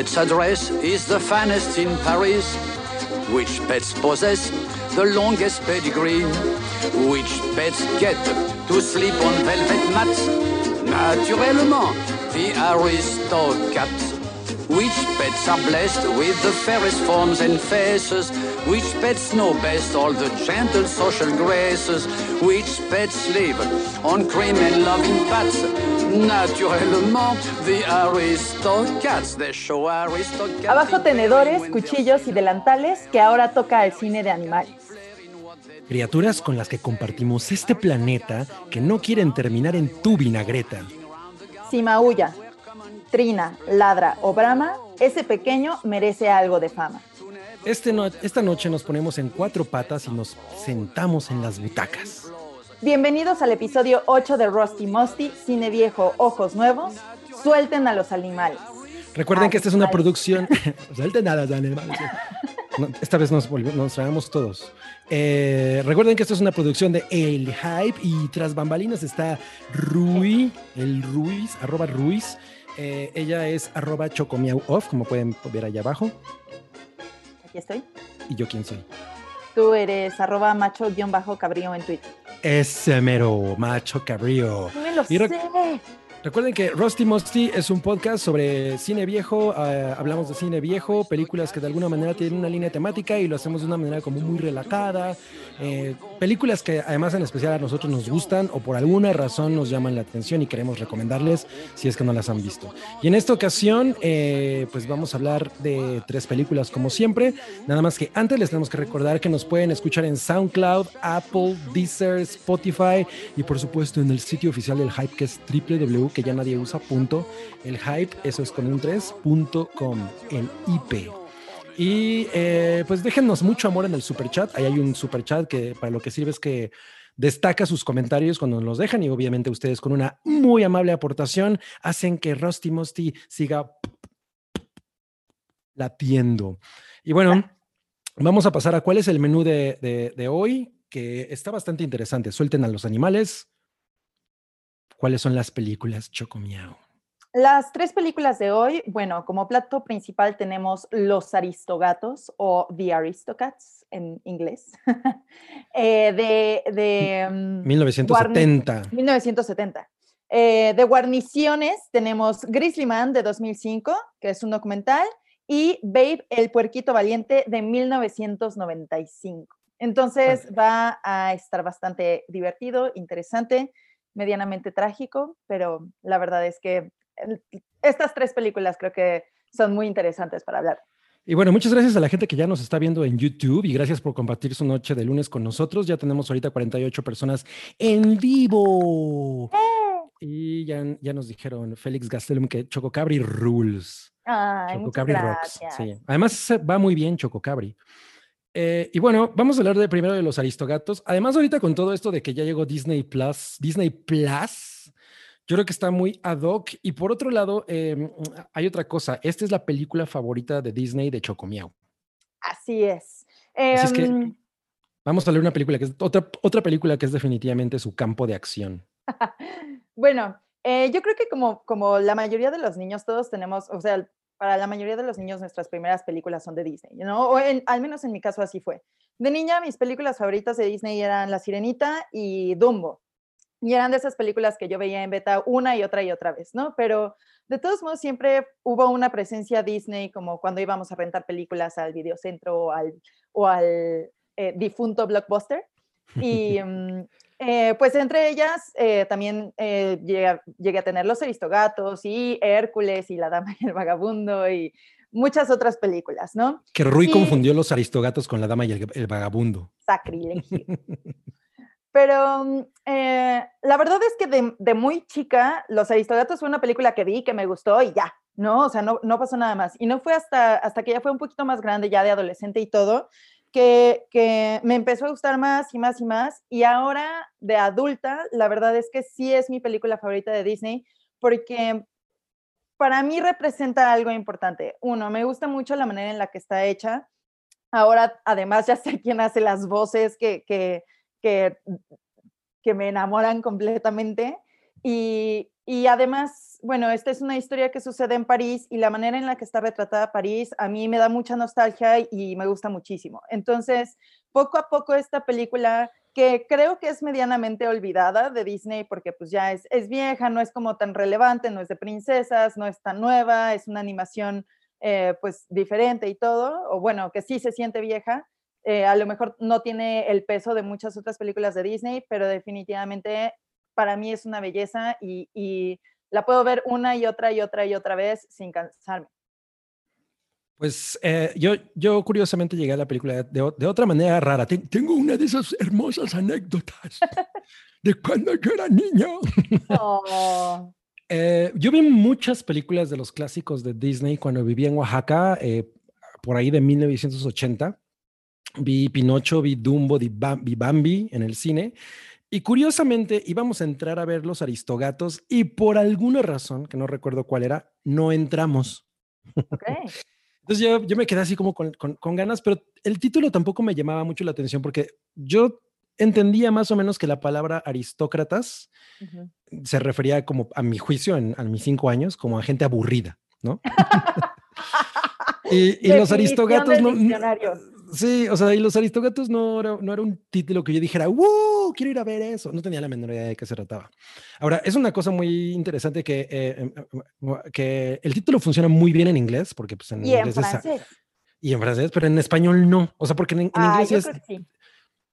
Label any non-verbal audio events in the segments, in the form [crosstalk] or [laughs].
pet's address is the finest in Paris? Which pets possess the longest pedigree? Which pets get to sleep on velvet mats? Naturellement, the aristocats. Which pets are blessed with the fairest forms and faces? Which pets know best all the gentle social graces? Which pets live on cream and loving pats? Naturellement, the aristocats, the show aristocats. Abajo tenedores, cuchillos y delantales que ahora toca el cine de animales. Criaturas con las que compartimos este planeta que no quieren terminar en tu vinagreta. Si maulla, trina, ladra o brama, ese pequeño merece algo de fama. Este no- esta noche nos ponemos en cuatro patas y nos sentamos en las butacas. Bienvenidos al episodio 8 de Rusty Musty, Cine Viejo, Ojos Nuevos. Suelten a los animales. Recuerden que esta es una [laughs] Animales. producción. Suelten nada, animales. No, esta vez nos, traemos todos. Eh, recuerden que esto es una producción de El Hype y tras bambalinas está Rui, el Ruiz, arroba Ruiz. Eh, ella es arroba chocomiau off, como pueden ver allá abajo. Aquí estoy. ¿Y yo quién soy? Tú eres arroba macho-cabrío en Twitter. Ese mero macho cabrío. Me lo Y sé. Recuerden que Rusty Musty es un podcast sobre cine viejo. eh, hablamos de cine viejo, películas que de alguna manera tienen una línea temática y lo hacemos de una manera como muy relajada. eh, películas que además en especial a nosotros nos gustan o por alguna razón nos llaman la atención y queremos recomendarles si es que no las han visto. Y en esta ocasión, eh, pues vamos a hablar de tres películas como siempre. Nada más que antes les tenemos que recordar que nos pueden escuchar en SoundCloud, Apple, Deezer, Spotify y por supuesto en el sitio oficial del Hype que es www que ya nadie usa punto. El hype eso es con un 3 punto com el IP y eh, pues déjennos mucho amor en el super chat ahí hay un super chat que para lo que sirve es que destaca sus comentarios cuando nos los dejan y obviamente ustedes con una muy amable aportación hacen que Rusty Musty siga latiendo. Y bueno vamos a pasar a cuál es el menú de- de hoy que está bastante interesante. Suelten a los animales ¿Cuáles son las películas Chocomiao? Las tres películas de hoy, bueno, como plato principal tenemos Los Aristogatos o The Aristocats en inglés, [laughs] eh, de, de mm, 1970. 1970. Eh, de guarniciones tenemos Grizzly Man de 2005, que es un documental, y Babe, el puerquito valiente de 1995. Entonces va a estar bastante divertido, interesante, medianamente trágico, pero la verdad es que estas tres películas creo que son muy interesantes para hablar. Y bueno, muchas gracias a la gente que ya nos está viendo en YouTube y gracias por compartir su noche de lunes con nosotros. Ya tenemos ahorita 48 personas en vivo. Y ya, ya nos dijeron Félix Gastelum que Chococabri rules. Ay, Chococabri rocks. Sí. Además va muy bien Chococabri. Eh, y bueno, vamos a hablar de primero de los Aristogatos. Además, ahorita con todo esto de que ya llegó Disney Plus, Disney Plus, yo creo que está muy ad hoc. Y por otro lado, eh, hay otra cosa. Esta es la película favorita de Disney de Chocomiao. Así es. Así es que Em, vamos a leer una película que es otra, otra película que es definitivamente su campo de acción. [laughs] Bueno, eh, yo creo que como, como la mayoría de los niños, todos tenemos, o sea, para la mayoría de los niños nuestras primeras películas son de Disney, ¿no? O en- al menos en mi caso así fue. De niña mis películas favoritas de Disney eran La Sirenita y Dumbo. Y eran de esas películas que yo veía en beta una y otra y otra vez, ¿no? Pero de todos modos siempre hubo una presencia Disney como cuando íbamos a rentar películas al videocentro o al, o al eh, difunto Blockbuster. Y [laughs] mm, eh, pues entre ellas eh, también eh, llegué, a- llegué a tener Los Aristogatos y Hércules y La Dama y el Vagabundo y muchas otras películas, ¿no? Que Rui Y- confundió los Aristogatos con la dama y el, el vagabundo. Sacrilegio. [laughs] Pero mm, la verdad es que de, de muy chica, Los Aristogatos fue una película que vi, que me gustó y ya, ¿no? O sea, no, no pasó nada más. Y no fue hasta, hasta que ya fue un poquito más grande, ya de adolescente y todo, que, que me empezó a gustar más y más y más. Y ahora, de adulta, la verdad es que sí es mi película favorita de Disney, porque para mí representa algo importante. Uno, me gusta mucho la manera en la que está hecha. Ahora, además, ya sé quién hace las voces que, que, que, que me enamoran completamente. Y, y además, bueno, esta es una historia que sucede en París y la manera en la que está retratada París a mí me da mucha nostalgia y me gusta muchísimo. Entonces, poco a poco esta película que creo que es medianamente olvidada de Disney porque pues ya es, es vieja, no es como tan relevante, no es de princesas, no es tan nueva, es una animación eh, pues diferente y todo, o bueno, que sí se siente vieja. Eh, a lo mejor no tiene el peso de muchas otras películas de Disney, pero definitivamente para mí es una belleza y, y la puedo ver una y otra y otra y otra vez sin cansarme. Pues eh, yo, yo curiosamente llegué a la película de, otra manera rara. tengo una de esas hermosas anécdotas [laughs] de cuando yo era niño. Oh. [laughs] Eh, yo vi muchas películas de los clásicos de Disney cuando vivía en Oaxaca, eh, por ahí de 1980. Vi Pinocho, vi Dumbo, vi Bambi en el cine. Y curiosamente íbamos a entrar a ver los Aristogatos y por alguna razón, que no recuerdo cuál era, no entramos. Okay. [laughs] Entonces yo, yo me quedé así como con, con, ganas, pero el título tampoco me llamaba mucho la atención porque yo entendía más o menos que la palabra aristócratas se refería como, a mi juicio, en, a mis cinco años, como a gente aburrida, ¿no? [laughs] y, y los aristócratas no, Sí, o sea, y los Aristógatos no era, no era un título que yo dijera, ¡wow! Quiero ir a ver eso. No tenía la menor idea de qué se trataba. Ahora, es una cosa muy interesante que, eh, em, em, que el título funciona muy bien en inglés, porque pues en y inglés en francés. y en francés, pero en español no. O sea, porque en, ah, inglés es. Que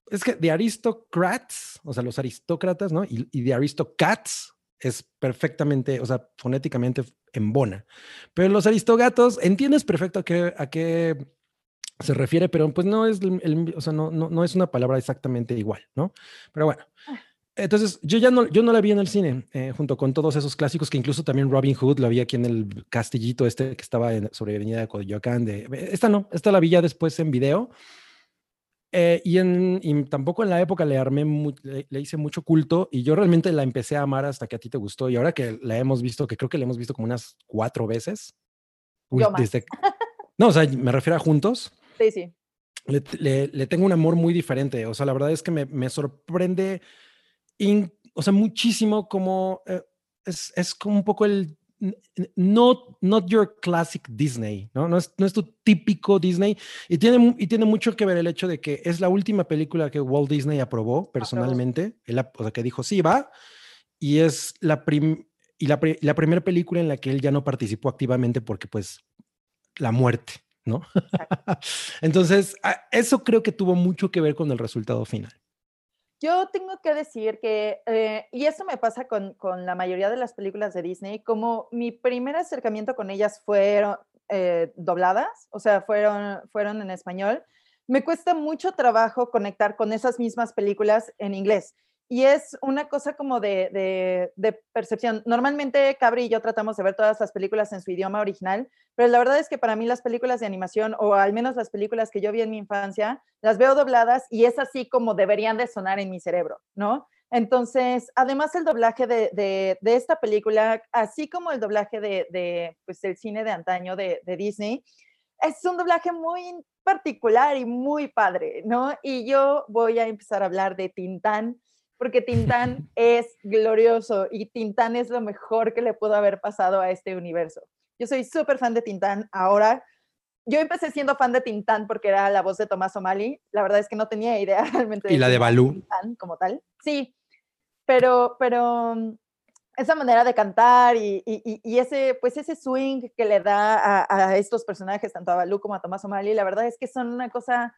Es que de aristocrats, o sea, los aristócratas, ¿no? Y, y de aristocats es perfectamente, o sea, fonéticamente en bona. Pero los aristogatos, entiendes perfecto a qué, a qué se refiere, pero pues no es, el, o sea, no, no, no, es una palabra exactamente igual, ¿no? Pero bueno. Ah. Entonces, yo ya no, yo no la vi en el cine, eh, junto con todos esos clásicos que incluso también Robin Hood la vi aquí en el castillito este que estaba en, sobre Avenida de Coyoacán. De, esta no, esta la vi ya después en video. Eh, y, en, y tampoco en la época le armé, le, hice mucho culto y yo realmente la empecé a amar hasta que a ti te gustó. Y ahora que la hemos visto, que creo que la hemos visto como unas cuatro veces. desde, no, o sea, me refiero a juntos. Sí, sí. Le, tengo un amor muy diferente. O sea, la verdad es que me, sorprende, o sea, muchísimo como eh, es, es, como un poco el not, not your classic Disney, ¿no? No es, no es tu típico Disney. Y tiene, y tiene mucho que ver el hecho de que es la última película que Walt Disney aprobó personalmente. o sea, que dijo, sí, va. Y es la, y la, la primera película en la que él ya no participó activamente porque, pues, la muerte. ¿No? [laughs] Entonces, eso creo que tuvo mucho que ver con el resultado final. Yo tengo que decir que, eh, y eso me pasa con, con, la mayoría de las películas de Disney, como mi primer acercamiento con ellas fueron eh, dobladas, o sea, fueron, fueron en español, me cuesta mucho trabajo conectar con esas mismas películas en inglés y es una cosa como de, percepción. Normalmente Cabri y yo tratamos de ver todas las películas en su idioma original, pero la verdad es que para mí las películas de animación, o al menos las películas que yo vi en mi infancia, las veo dobladas y es así como deberían de sonar en mi cerebro, ¿no? Entonces, además el doblaje de, esta película, así como el doblaje de, pues, el cine de antaño de, de Disney, es un doblaje muy particular y muy padre, ¿no? Y yo voy a empezar a hablar de Tintán, porque Tintán [laughs] es glorioso y Tintán es lo mejor que le pudo haber pasado a este universo. Yo soy súper fan de Tintán ahora. Yo empecé siendo fan de Tintán porque era la voz de Tomás O'Malley. La verdad es que no tenía idea [laughs] realmente. y la de Balú. Tintán como tal. Sí, pero, pero mm, esa manera de cantar y, y, ese, pues ese swing que le da a, a, estos personajes, tanto a Balú como a Tomás O'Malley, la verdad es que son una cosa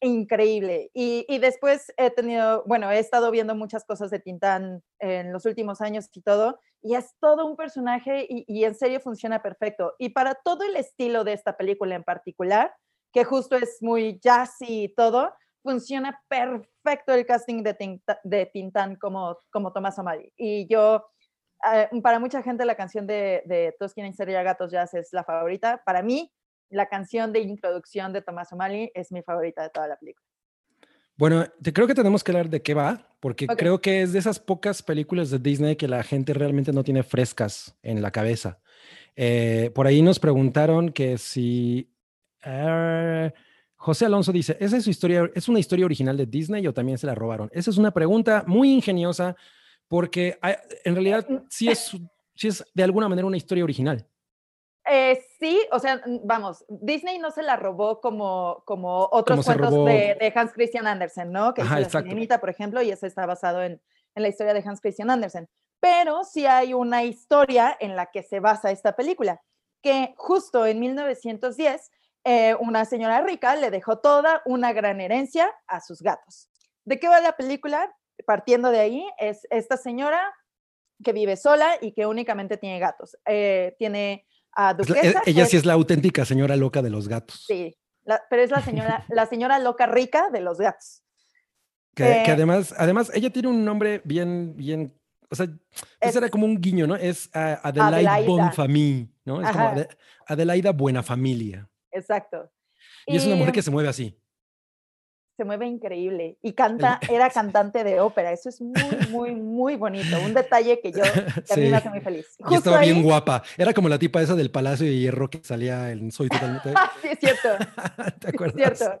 increíble. Y, después he tenido, bueno, he estado viendo muchas cosas de Tintán en los últimos años y todo, y es todo un personaje y, en serio funciona perfecto. Y para todo el estilo de esta película en particular, que justo es muy jazzy y todo, funciona perfecto el casting de, de Tintán como, como Tomás O'Malley. Y yo, eh, para mucha gente la canción de, de Todos quieren ser ya gatos jazz es la favorita. Para mí, la canción de introducción de Tomás O'Malley es mi favorita de toda la película. Bueno, te, creo que tenemos que hablar de qué va, porque creo que es de esas pocas películas de Disney que la gente realmente no tiene frescas en la cabeza. Eh, por ahí nos preguntaron que si... Eh, José Alonso dice, ¿esa es, su historia, ¿es una historia original de Disney o también se la robaron? Esa es una pregunta muy ingeniosa porque en realidad sí es sí es de alguna manera una historia original. Eh, sí, o sea, vamos, Disney no se la robó como, como otros cuentos de, Hans Christian Andersen, ¿no? Que Ajá, hizo La por ejemplo, y ese está basado en, en la historia de Hans Christian Andersen. Pero sí hay una historia en la que se basa esta película, que justo en 1910 eh, una señora rica le dejó toda una gran herencia a sus gatos. ¿De qué va la película? Partiendo de ahí, es esta señora que vive sola y que únicamente tiene gatos. Eh, tiene a Duquesa. ella sí es la auténtica señora loca de los gatos. Sí, pero es la señora, [laughs] la señora loca rica de los gatos. Que, eh, además, además, ella tiene un nombre bien, bien, o sea, ese era como un guiño, ¿no? Es Adelaide, Bonfamille, ¿no? Es como Adelaida Buena Familia. Exacto. Y, es una mujer que se mueve así. Se mueve increíble y canta, era [laughs] cantante de ópera. Eso es muy, muy, muy bonito. Un detalle que yo, [laughs] que a mí me hace muy feliz. y estaba bien guapa. Era como la tipa esa del Palacio de Hierro que salía en Soy Totalmente. [laughs] sí, es cierto. ¿Te acuerdas? Es cierto.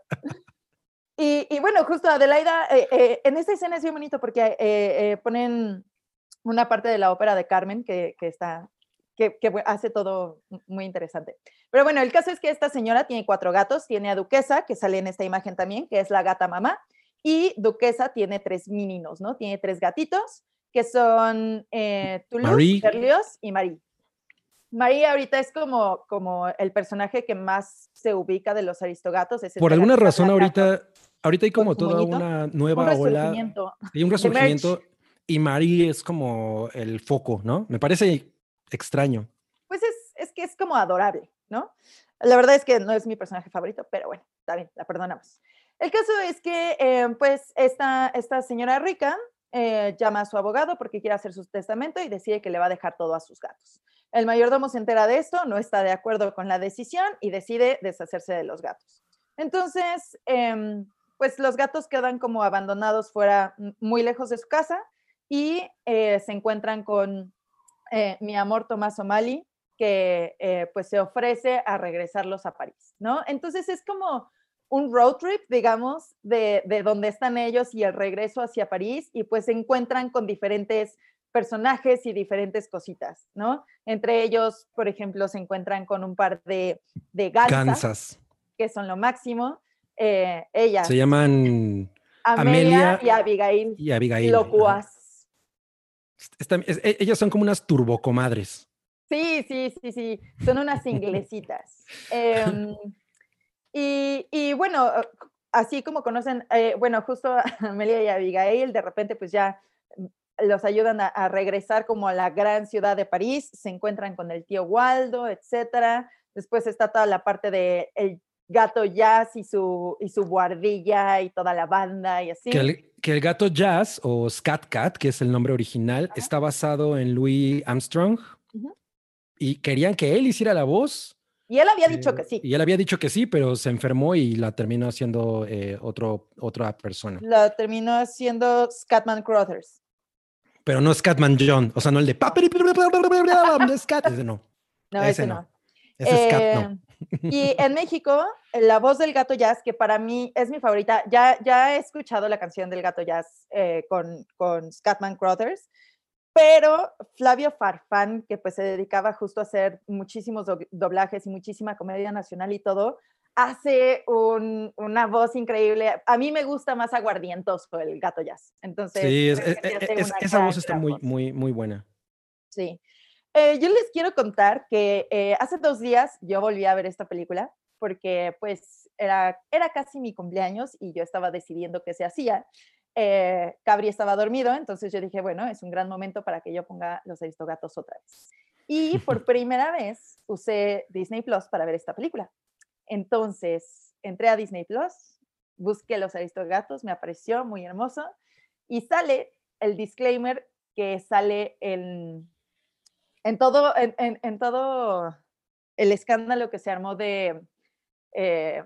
Y, y, bueno, justo Adelaida, eh, eh, en esta escena es bien bonito porque eh, ponen una parte de la ópera de Carmen que, que está, que, que, hace todo muy interesante. Pero bueno, el caso es que esta señora tiene cuatro gatos, tiene a Duquesa, que sale en esta imagen también, que es la gata mamá, y Duquesa tiene tres mininos, ¿no? Tiene tres gatitos, que son eh, Toulouse, Berlioz y Marie. Marie ahorita es como, como el personaje que más se ubica de los aristogatos. Por alguna razón ahorita, ahorita hay como toda una nueva un ola. Hay un resurgimiento y Marie es como el foco, ¿no? Me parece extraño. Pues es, es que es como adorable. ¿no? La verdad es que no es mi personaje favorito, pero bueno, está bien, la perdonamos. El caso es que, eh, pues, esta, esta señora rica eh, llama a su abogado porque quiere hacer su testamento y decide que le va a dejar todo a sus gatos. El mayordomo se entera de esto, no está de acuerdo con la decisión y decide deshacerse de los gatos. Entonces, em, pues los gatos quedan como abandonados fuera, muy lejos de su casa y eh, se encuentran con mi amor Tomás O'Malley, que eh, pues se ofrece a regresarlos a París, ¿no? Entonces es como un road trip, digamos, de, de donde están ellos y el regreso hacia París y pues se encuentran con diferentes personajes y diferentes cositas, ¿no? Entre ellos, por ejemplo, se encuentran con un par de, de gansas, que son lo máximo. Eh, ellas. Se llaman Amelia, y Abigail. Y Abigail. Locuaz. E, ellas son como unas turbocomadres. Sí, sí, sí, sí, son unas inglesitas. [laughs] Em, y, bueno, así como conocen, eh, bueno, justo [laughs] Amelia y Abigail, de repente pues ya los ayudan a, regresar como a la gran ciudad de París, se encuentran con el tío Waldo, etcétera. Después está toda la parte de el gato Jazz y su, y su guardilla y toda la banda y así. Que el, gato Jazz o Scat Cat, que es el nombre original, está basado en Louis Armstrong, y querían que él hiciera la voz. Y él había dicho que sí. Y él había dicho que sí, pero se enfermó y la terminó haciendo eh, otro, otra persona. La terminó haciendo Scatman Crothers. Pero no Scatman John, o sea, no el de Scat, ese no. No, ese, no. Ese es Scat, no. Y en México, la voz del gato jazz, que para mí es mi favorita, ya, ya he escuchado la canción del gato jazz eh, con, con Scatman Crothers pero Flavio Farfán, que pues se dedicaba justo a hacer muchísimos doblajes y muchísima comedia nacional y todo, hace una voz increíble. A mí me gusta más aguardientoso el gato jazz. Entonces, sí, e, e, esa voz está muy, muy, muy buena. Sí. Eh, yo les quiero contar que eh, hace dos días yo volví a ver esta película porque pues era, era casi mi cumpleaños y yo estaba decidiendo qué se hacía. Eh, Cabri estaba dormido, entonces yo dije, bueno, es un gran momento para que yo ponga los Aristogatos otra vez. Y por [laughs] primera vez usé Disney Plus para ver esta película. Entonces entré a Disney Plus, busqué los Aristogatos, me apareció muy hermoso y sale el disclaimer que sale en, en, todo, en, todo el escándalo que se armó de eh,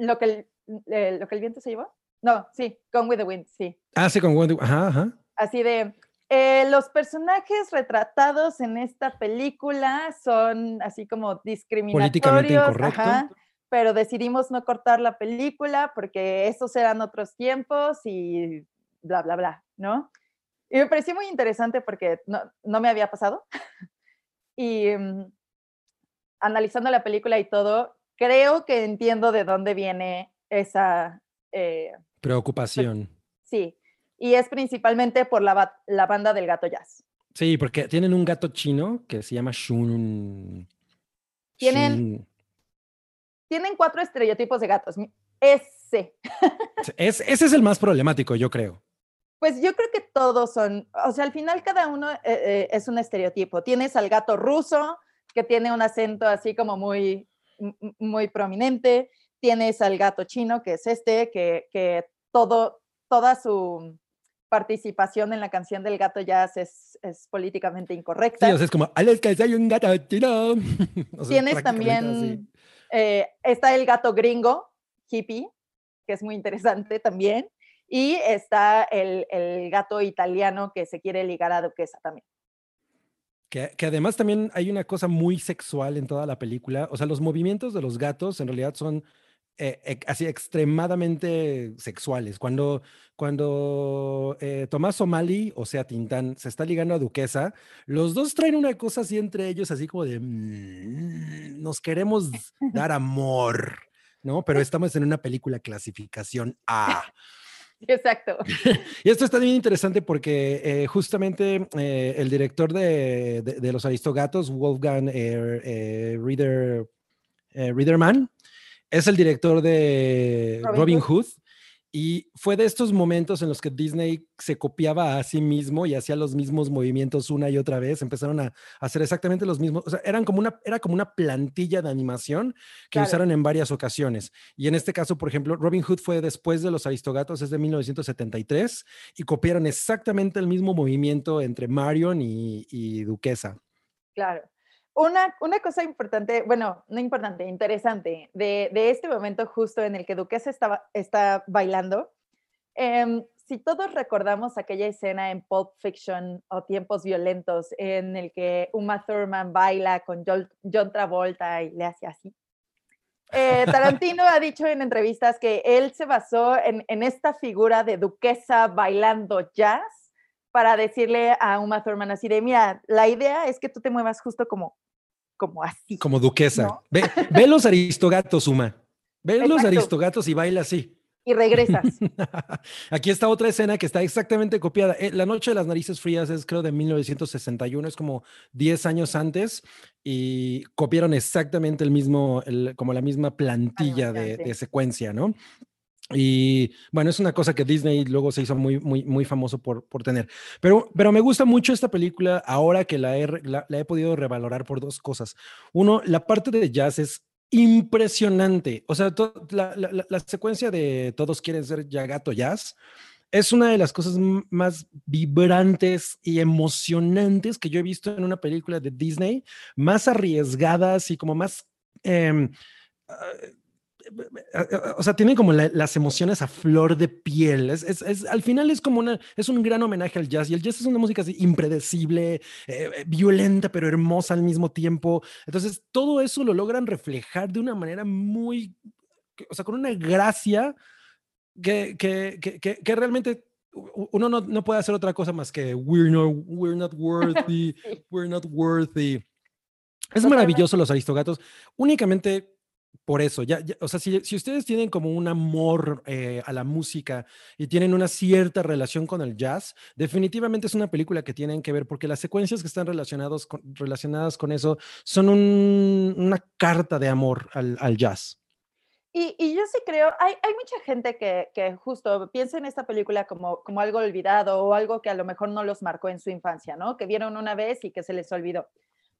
lo, que lo que el viento se llevó. No, sí, Gone with the Wind, sí. Ah, sí, con with the Wind, ajá, ajá. Así de, eh, los personajes retratados en esta película son así como discriminatorios. Políticamente incorrecto. Ajá, pero decidimos no cortar la película porque esos eran otros tiempos y bla, bla, bla, ¿no? Y me pareció muy interesante porque no, no me había pasado. [laughs] y mm, analizando la película y todo, creo que entiendo de dónde viene esa... eh, Preocupación. sí, y es principalmente por la, la banda del gato jazz. Sí, porque tienen un gato chino que se llama Shun. Tienen- Shun- Tienen cuatro estereotipos de gatos. Ese. Es, ese es el más problemático, yo creo. Pues yo creo que todos son, o sea, al final cada uno eh, eh, es un estereotipo. Tienes al gato ruso, que tiene un acento así como muy, muy prominente. Tienes al gato chino, que es este, que, que todo, toda su participación en la canción del gato jazz es, es políticamente incorrecta. Sí, o sea, es como, al que hay un gato chino. [laughs] O sea, Tienes también, eh, está el gato gringo, hippie, que es muy interesante también. Y está el, el gato italiano que se quiere ligar a Duquesa también. Que, que además también hay una cosa muy sexual en toda la película. O sea, los movimientos de los gatos en realidad son eh, eh, así extremadamente sexuales. Cuando, cuando eh, Tomás O'Malley, o sea, Tintán, se está ligando a Duquesa, los dos traen una cosa así entre ellos, así como de "Mm, nos queremos [laughs] dar amor, ¿no? Pero estamos en una película clasificación A. [laughs] Exacto. Y esto está bien interesante porque eh, justamente eh, el director de, de- de Los Aristogatos, Wolfgang eh, eh, Rieder, Riederman, es el director de Robin Robin, Hood. Hood. Y fue de estos momentos en los que Disney se copiaba a sí mismo y hacía los mismos movimientos una y otra vez. Empezaron a hacer exactamente los mismos. O sea, eran como una, era como una plantilla de animación que Claro. usaron en varias ocasiones. Y en este caso, por ejemplo, Robin Hood fue después de Los Aristogatos, es de 1973, y copiaron exactamente el mismo movimiento entre Marion y, y Duquesa. Claro. Una, una cosa importante, bueno, no importante, interesante, de, de este momento justo en el que Duquesa estaba, está bailando, em, si todos recordamos aquella escena en Pulp Fiction o Tiempos Violentos en el que Uma Thurman baila con John, John Travolta y le hace así. eh, Tarantino ha dicho en entrevistas que él se basó en, en esta figura de duquesa bailando jazz para decirle a Uma Thurman así de, mira, la idea es que tú te muevas justo como, como así. Como Duquesa. ¿No? Ve, ve los Aristogatos, Uma. Ve los. Aristogatos y baila así. Y regresas. [laughs] Aquí está otra escena que está exactamente copiada. Eh, La Noche de las Narices Frías es creo de 1961, es como 10 años antes y copiaron exactamente el mismo, el- como la misma plantilla de, de secuencia, ¿no? Y bueno, es una cosa que Disney luego se hizo muy, muy, muy famoso por, por tener. Pero, pero me gusta mucho esta película ahora que la he, la- la he podido revalorar por dos cosas. Uno, la parte de jazz es impresionante. O sea, to- la, la- la- secuencia de Todos quieren ser ya gato jazz es una de las cosas más vibrantes y emocionantes que yo he visto en una película de Disney, más arriesgadas y como más... ah, o sea, tienen como la- las emociones a flor de piel. Es, es- es- al final es como una, es un gran homenaje al jazz y el jazz es una música así impredecible, eh, eh, violenta, pero hermosa al mismo tiempo. Entonces, todo eso lo logran reflejar de una manera muy, o sea, con una gracia que, que, que, que- realmente uno no, no puede hacer otra cosa más que we're not, we're not worthy, [laughs] we're not worthy. Es maravilloso los aristogatos, únicamente por eso, ya, o sea, si, si ustedes tienen como un amor eh, a la música y tienen una cierta relación con el jazz, definitivamente es una película que tienen que ver porque las secuencias que están relacionados relacionadas con eso son un- una carta de amor al, al jazz. Y, y yo sí creo, hay, hay mucha gente que, que justo piensa en esta película como, como algo olvidado o algo que a lo mejor no los marcó en su infancia, ¿no? Que vieron una vez y que se les olvidó.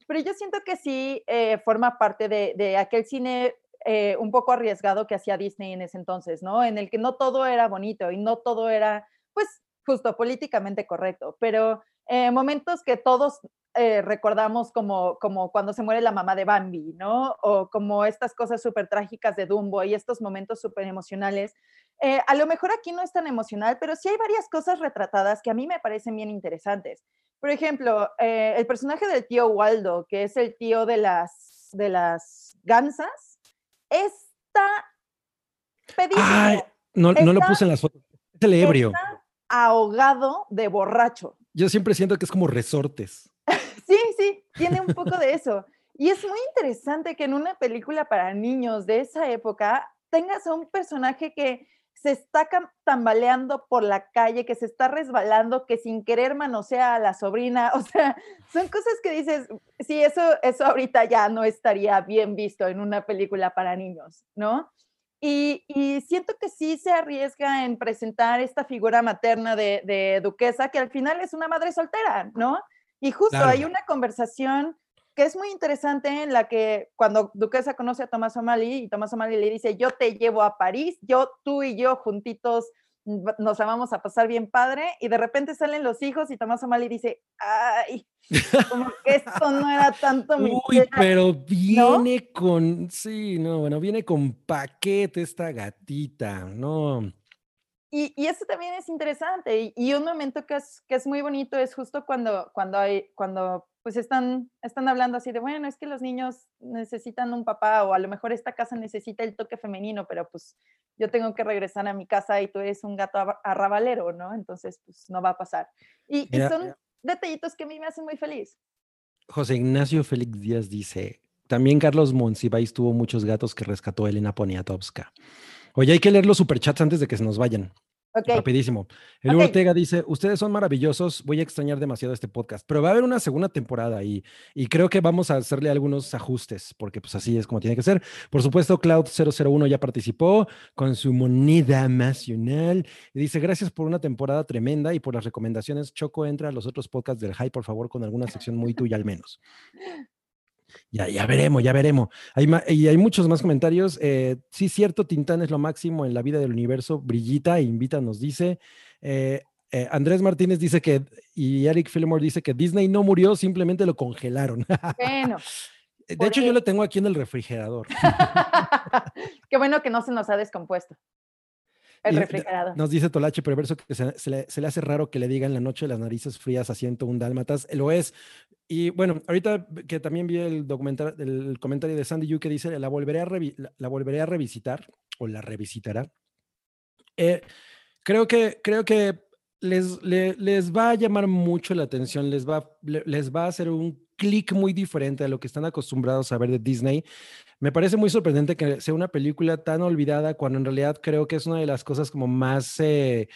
Pero yo siento que sí eh, forma parte de, de aquel cine eh, un poco arriesgado que hacía Disney en ese entonces, ¿no? En el que no todo era bonito y no todo era, pues, justo políticamente correcto, pero eh, momentos que todos eh, recordamos como, como cuando se muere la mamá de Bambi, ¿no? O como estas cosas súper trágicas de Dumbo y estos momentos súper emocionales. A lo mejor aquí no es tan emocional, pero sí hay varias cosas retratadas que a mí me parecen bien interesantes. Por ejemplo, el personaje del tío Waldo, que es el tío de las, de las gansas, está pedísimo. Ay, no, no lo puse en las fotos. Es el ebrio. Está ahogado de borracho. Yo siempre siento que es como resortes. [laughs] sí, sí, tiene un poco de eso. Y es muy interesante que en una película para niños de esa época tengas a un personaje que se está tambaleando por la calle, que se está resbalando, que sin querer manosea a la sobrina. [laughs] O sea, son cosas que dices, sí, eso, eso ahorita ya no estaría bien visto en una película para niños, ¿no? Y, siento que sí se arriesga en presentar esta figura materna de, duquesa, que al final es una madre soltera, ¿no? Y justo hay una conversación que es muy interesante en la que cuando Duquesa conoce a Tomás O'Malley y Tomás O'Malley le dice, yo te llevo a París, yo, tú y yo juntitos nos vamos a pasar bien padre y de repente salen los hijos y Tomás O'Malley dice, ay, como que esto no era tanto mi Uy, pero viene con, sí, no, bueno, viene con paquete esta gatita, no. Y, y eso también es interesante y, y, un momento que es, que es muy bonito es justo cuando, cuando, hay, cuando pues están, están hablando así de, bueno, es que los niños necesitan un papá o a lo mejor esta casa necesita el toque femenino, pero pues yo tengo que regresar a mi casa y tú eres un gato arrabalero, ¿no? Entonces, pues no va a pasar. Y, son detallitos que a mí me hacen muy feliz. José Ignacio Félix Díaz dice, también Carlos Monsiváis tuvo muchos gatos que rescató Elena Poniatowska. Oye, hay que leer los superchats antes de que se nos vayan. Rapidísimo. El Ortega dice, ustedes son maravillosos, voy a extrañar demasiado este podcast, pero va a haber una segunda temporada y, y creo que vamos a hacerle algunos ajustes, porque pues así es como tiene que ser. Por supuesto, Cloud001 ya participó con su moneda nacional y dice, gracias por una temporada tremenda y por las recomendaciones. Choco, entra a los otros podcasts del High, por favor, con alguna sección muy tuya al menos. [laughs] Ya, ya veremos, ya veremos. Hay y hay muchos más comentarios. Eh, sí, cierto, Tintán es lo máximo en la vida del universo. Brillita, invita, nos dice. Eh, eh, Andrés Martínez dice que, y Eric Fillmore dice que Disney no murió, simplemente lo congelaron. Bueno. [laughs] De hecho, yo lo tengo aquí en el refrigerador. [laughs] Qué bueno que no se nos ha descompuesto. El refrigerador. Nos dice Tolache Perverso que se, le, hace raro que le digan la noche las narices frías a 101 dálmatas. Lo es. Y bueno, ahorita que también vi el documental, el comentario de Sandy Yu que dice, la volveré a, la, volveré a revisitar o la revisitará. Eh, creo que, creo que les, les, va a llamar mucho la atención, les va, les va a hacer un clic muy diferente a lo que están acostumbrados a ver de Disney. Me parece muy sorprendente que sea una película tan olvidada cuando en realidad creo que es una de las cosas como más eh,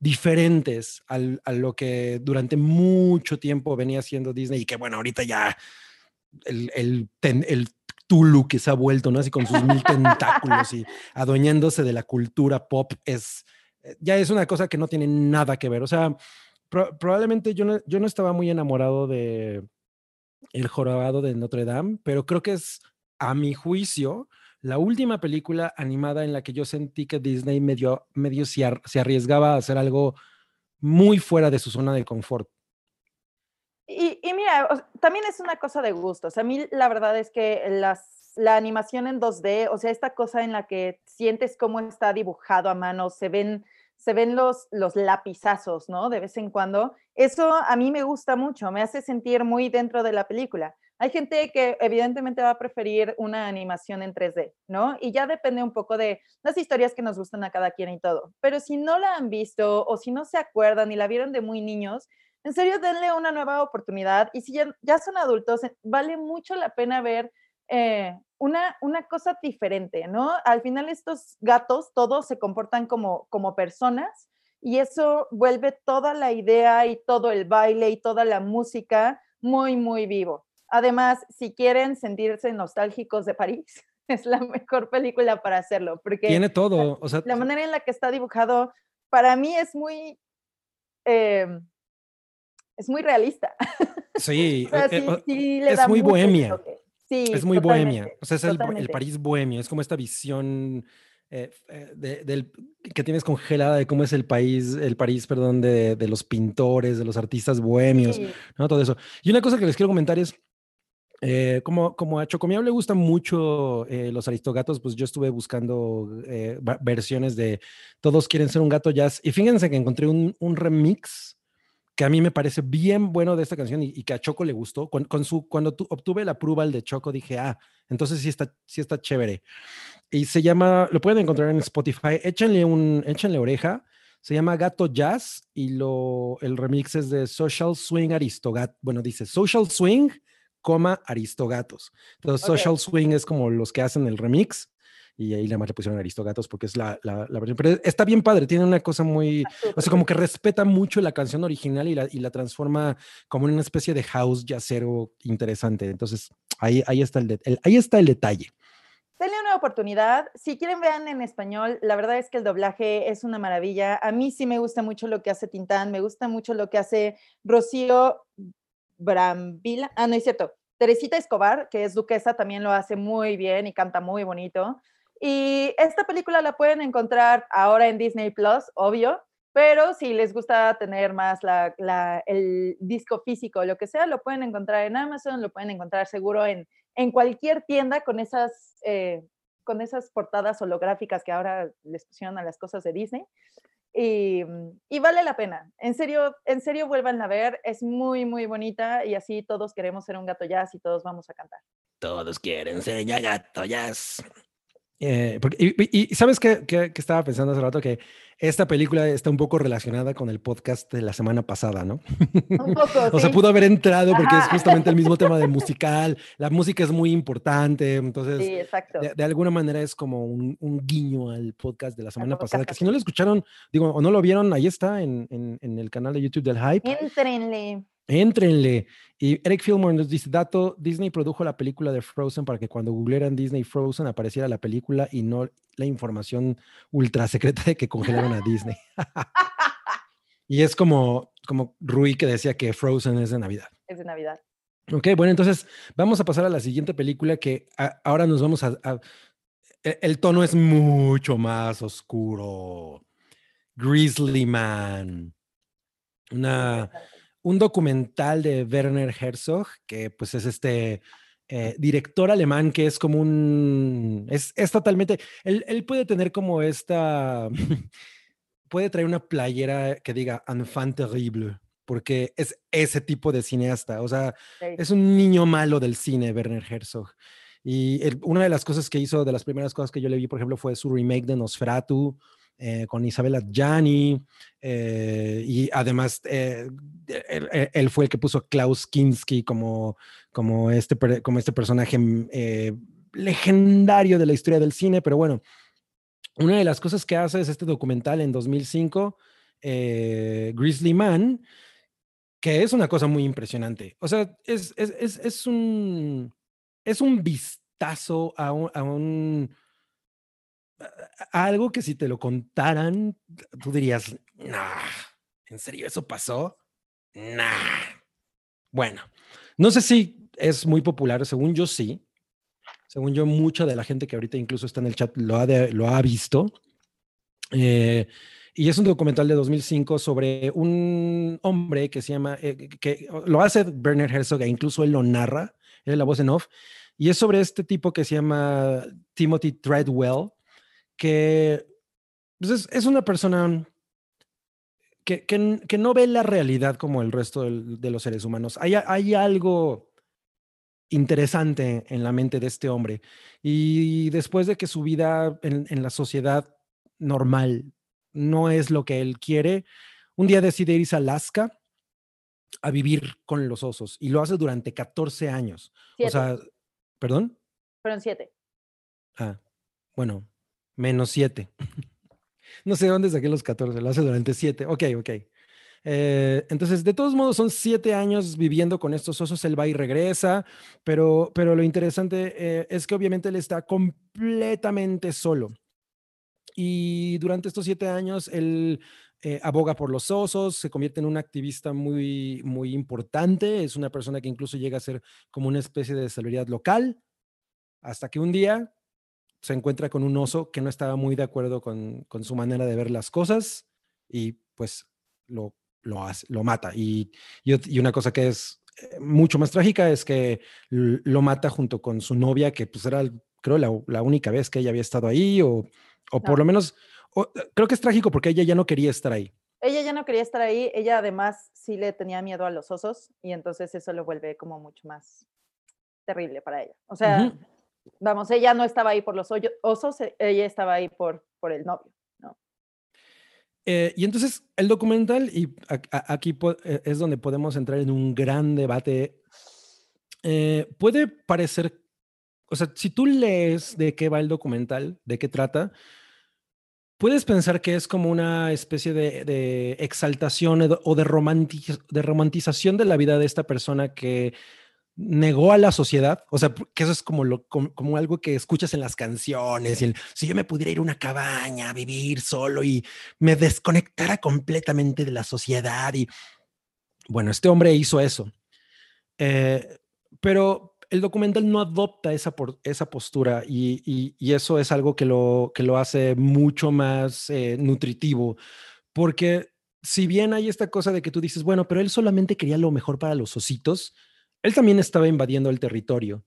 diferentes al, a lo que durante mucho tiempo venía haciendo Disney y que bueno, ahorita ya el, el, el Tulu que se ha vuelto, ¿no? Así con sus mil tentáculos y adueñándose de la cultura pop es, eh, ya es una cosa que no tiene nada que ver. O sea, probablemente yo no, yo no estaba muy enamorado de El Jorobado de Notre Dame, pero creo que es a mi juicio, la última película animada en la que yo sentí que Disney medio, medio se, arriesgaba a hacer algo muy fuera de su zona de confort. Y, mira, también es una cosa de gustos. A mí la verdad es que las, la animación en 2D, o sea, esta cosa en la que sientes cómo está dibujado a mano, se ven, se ven los, los lapizazos, ¿no? De vez en cuando. Eso a mí me gusta mucho, me hace sentir muy dentro de la película. Hay gente que evidentemente va a preferir una animación en 3D, ¿no? Y ya depende un poco de las historias que nos gustan a cada quien y todo. Pero si no la han visto o si no se acuerdan y la vieron de muy niños, en serio, denle una nueva oportunidad. Y si ya, son adultos, eh, vale mucho la pena ver eh, una, una cosa diferente, ¿no? Al final estos gatos todos se comportan como, como personas y eso vuelve toda la idea y todo el baile y toda la música muy, muy vivo. Además, si quieren sentirse nostálgicos de París, [laughs] es la mejor película para hacerlo, porque tiene todo, o sea, la manera en la que está dibujado para mí es muy em, es muy realista. Sí, es muy bohemia. Sí, es muy bohemia. O sea, es el, el, París bohemio. Es como esta visión eh, eh, del, que tienes congelada de cómo es el país, el París, perdón, de, de los pintores, de los artistas bohemios, ¿no? Todo eso. Y una cosa que les quiero comentar es, eh, como, como a Chocomía le gustan mucho eh, los aristogatos, pues yo estuve buscando eh, versiones de Todos quieren ser un gato jazz. Y fíjense que encontré un, remix que a mí me parece bien bueno de esta canción y, que a Choco le gustó. Con, su, cuando obtuve la prueba de Choco, dije, ah, entonces sí está, sí está chévere. Y se llama, lo pueden encontrar en Spotify. Échenle, un, échenle oreja. Se llama Gato Jazz y lo, el remix es de Social Swing Aristogat. Bueno, dice Social Swing, coma Aristogatos. Entonces, Social Swing es como los que hacen el remix y ahí la más le pusieron Aristogatos porque es la, la, versión. Pero está bien padre, tiene una cosa muy, o sea, como que respeta mucho la canción original y la, y la transforma como en una especie de house jazzero interesante. Entonces, ahí, ahí, está el, ahí está el detalle. Denle una oportunidad. Si quieren, vean en español. La verdad es que el doblaje es una maravilla. A mí sí me gusta mucho lo que hace Tintán, me gusta mucho lo que hace Rocío Brambila. Ah, no es cierto. Teresita Escobar, que es duquesa, también lo hace muy bien y canta muy bonito. Y esta película la pueden encontrar ahora en Disney Plus, obvio, pero si les gusta tener más el disco físico, lo que sea, lo pueden encontrar en Amazon, lo pueden encontrar seguro en, en cualquier tienda con esas, eh, con esas portadas holográficas que ahora les pusieron a las cosas de Disney. Y, y, vale la pena. En serio, en serio vuelvan a ver. Es muy, muy bonita y así todos queremos ser un gato jazz y todos vamos a cantar. Todos quieren ser gato jazz. Eh, y, sabes que, estaba pensando hace rato que esta película está un poco relacionada con el podcast de la semana pasada, ¿no? Un poco. [laughs] o sea, pudo haber entrado porque es justamente el mismo tema de [laughs] musical. La música es muy importante, entonces sí, exacto. De, alguna manera es como un, guiño al podcast de la semana pasada. Que si no lo escucharon, digo, o no lo vieron, ahí está en, en el canal de YouTube del Hype. Entrenle. Éntrenle. Y Eric Fillmore nos dice, dato, Disney produjo la película de Frozen para que cuando googlearan Disney Frozen apareciera la película y no la información ultra secreta de que congelaron a Disney. [laughs] [laughs] y es como, como Rui que decía que Frozen es de Navidad. Es de Navidad. Ok, bueno, entonces vamos a pasar a la siguiente película que ahora nos vamos a, a... E, el tono es mucho más oscuro. Grizzly Man. Una un documental de Werner Herzog, que pues es este eh, director alemán que es como un, es, es totalmente, él, él, puede tener como esta, [laughs] puede traer una playera que diga enfant terrible, porque es ese tipo de cineasta, o sea, es un niño malo del cine, Werner Herzog. Y una de las cosas que hizo, de las primeras cosas que yo le vi, por ejemplo, fue su remake de Nosferatu, eh, con Isabella Gianni, eh, y además eh, él, fue el que puso Klaus Kinski como, como, este, como este personaje legendario de la historia del cine, pero bueno, una de las cosas que hace es este documental en 2005, Grizzly Man, que es una cosa muy impresionante. O sea, es, es, es, un, es un vistazo a un algo que si te lo contaran, tú dirías, nah, ¿en serio eso pasó? Nah. Bueno, no sé si es muy popular, según yo sí. Según yo, mucha de la gente que ahorita incluso está en el chat lo ha, lo ha visto. Eh, y es un documental de 2005 sobre un hombre que se llama, eh, que lo hace Bernard Herzog e incluso él lo narra, es la voz en off, y es sobre este tipo que se llama Timothy Treadwell, que pues, es, una persona que, que, no ve la realidad como el resto de los seres humanos. Hay, hay algo interesante en la mente de este hombre. Y después de que su vida en, en, la sociedad normal no es lo que él quiere, un día decide irse a Alaska a vivir con los osos y lo hace durante 14 años. O sea, ¿perdón? Fueron siete. Ah, bueno, menos 7. [laughs] no sé dónde saqué los 14, lo hace durante 7. Ok, ok. Eh, entonces, de todos modos, son siete años viviendo con estos osos, él va y regresa, pero, pero lo interesante eh, es que obviamente él está completamente solo. Y durante estos siete años, él eh, aboga por los osos, se convierte en un activista muy, muy importante, es una persona que incluso llega a ser como una especie de celebridad local, hasta que un día se encuentra con un oso que no estaba muy de acuerdo con, su manera de ver las cosas y pues lo, lo, lo mata. Y, y, una cosa que es eh, mucho más trágica es que lo mata junto con su novia, que pues era, creo, la, única vez que ella había estado ahí, o, o por lo menos, creo que es trágico porque ella ya no quería estar ahí. Ella ya no quería estar ahí, ella además sí le tenía miedo a los osos y entonces eso lo vuelve como mucho más terrible para ella. O sea, vamos, ella no estaba ahí por los osos, e, ella estaba ahí por, por el novio, ¿no? Eh, y entonces el documental, y aquí eh, es donde podemos entrar en un gran debate, eh, puede parecer, o sea, si tú lees de qué va el documental, de qué trata, puedes pensar que es como una especie de, exaltación o de romantización de la vida de esta persona que negó a la sociedad, o sea, que eso es como, lo, como, algo que escuchas en las canciones, y si yo me pudiera ir a una cabaña vivir solo y me desconectara completamente de la sociedad y bueno, este hombre hizo eso, eh, pero el documental no adopta esa, esa postura y, eso es algo que lo, que lo hace mucho más eh, nutritivo, porque si bien hay esta cosa de que tú dices, bueno, pero él solamente quería lo mejor para los ositos, él también estaba invadiendo el territorio.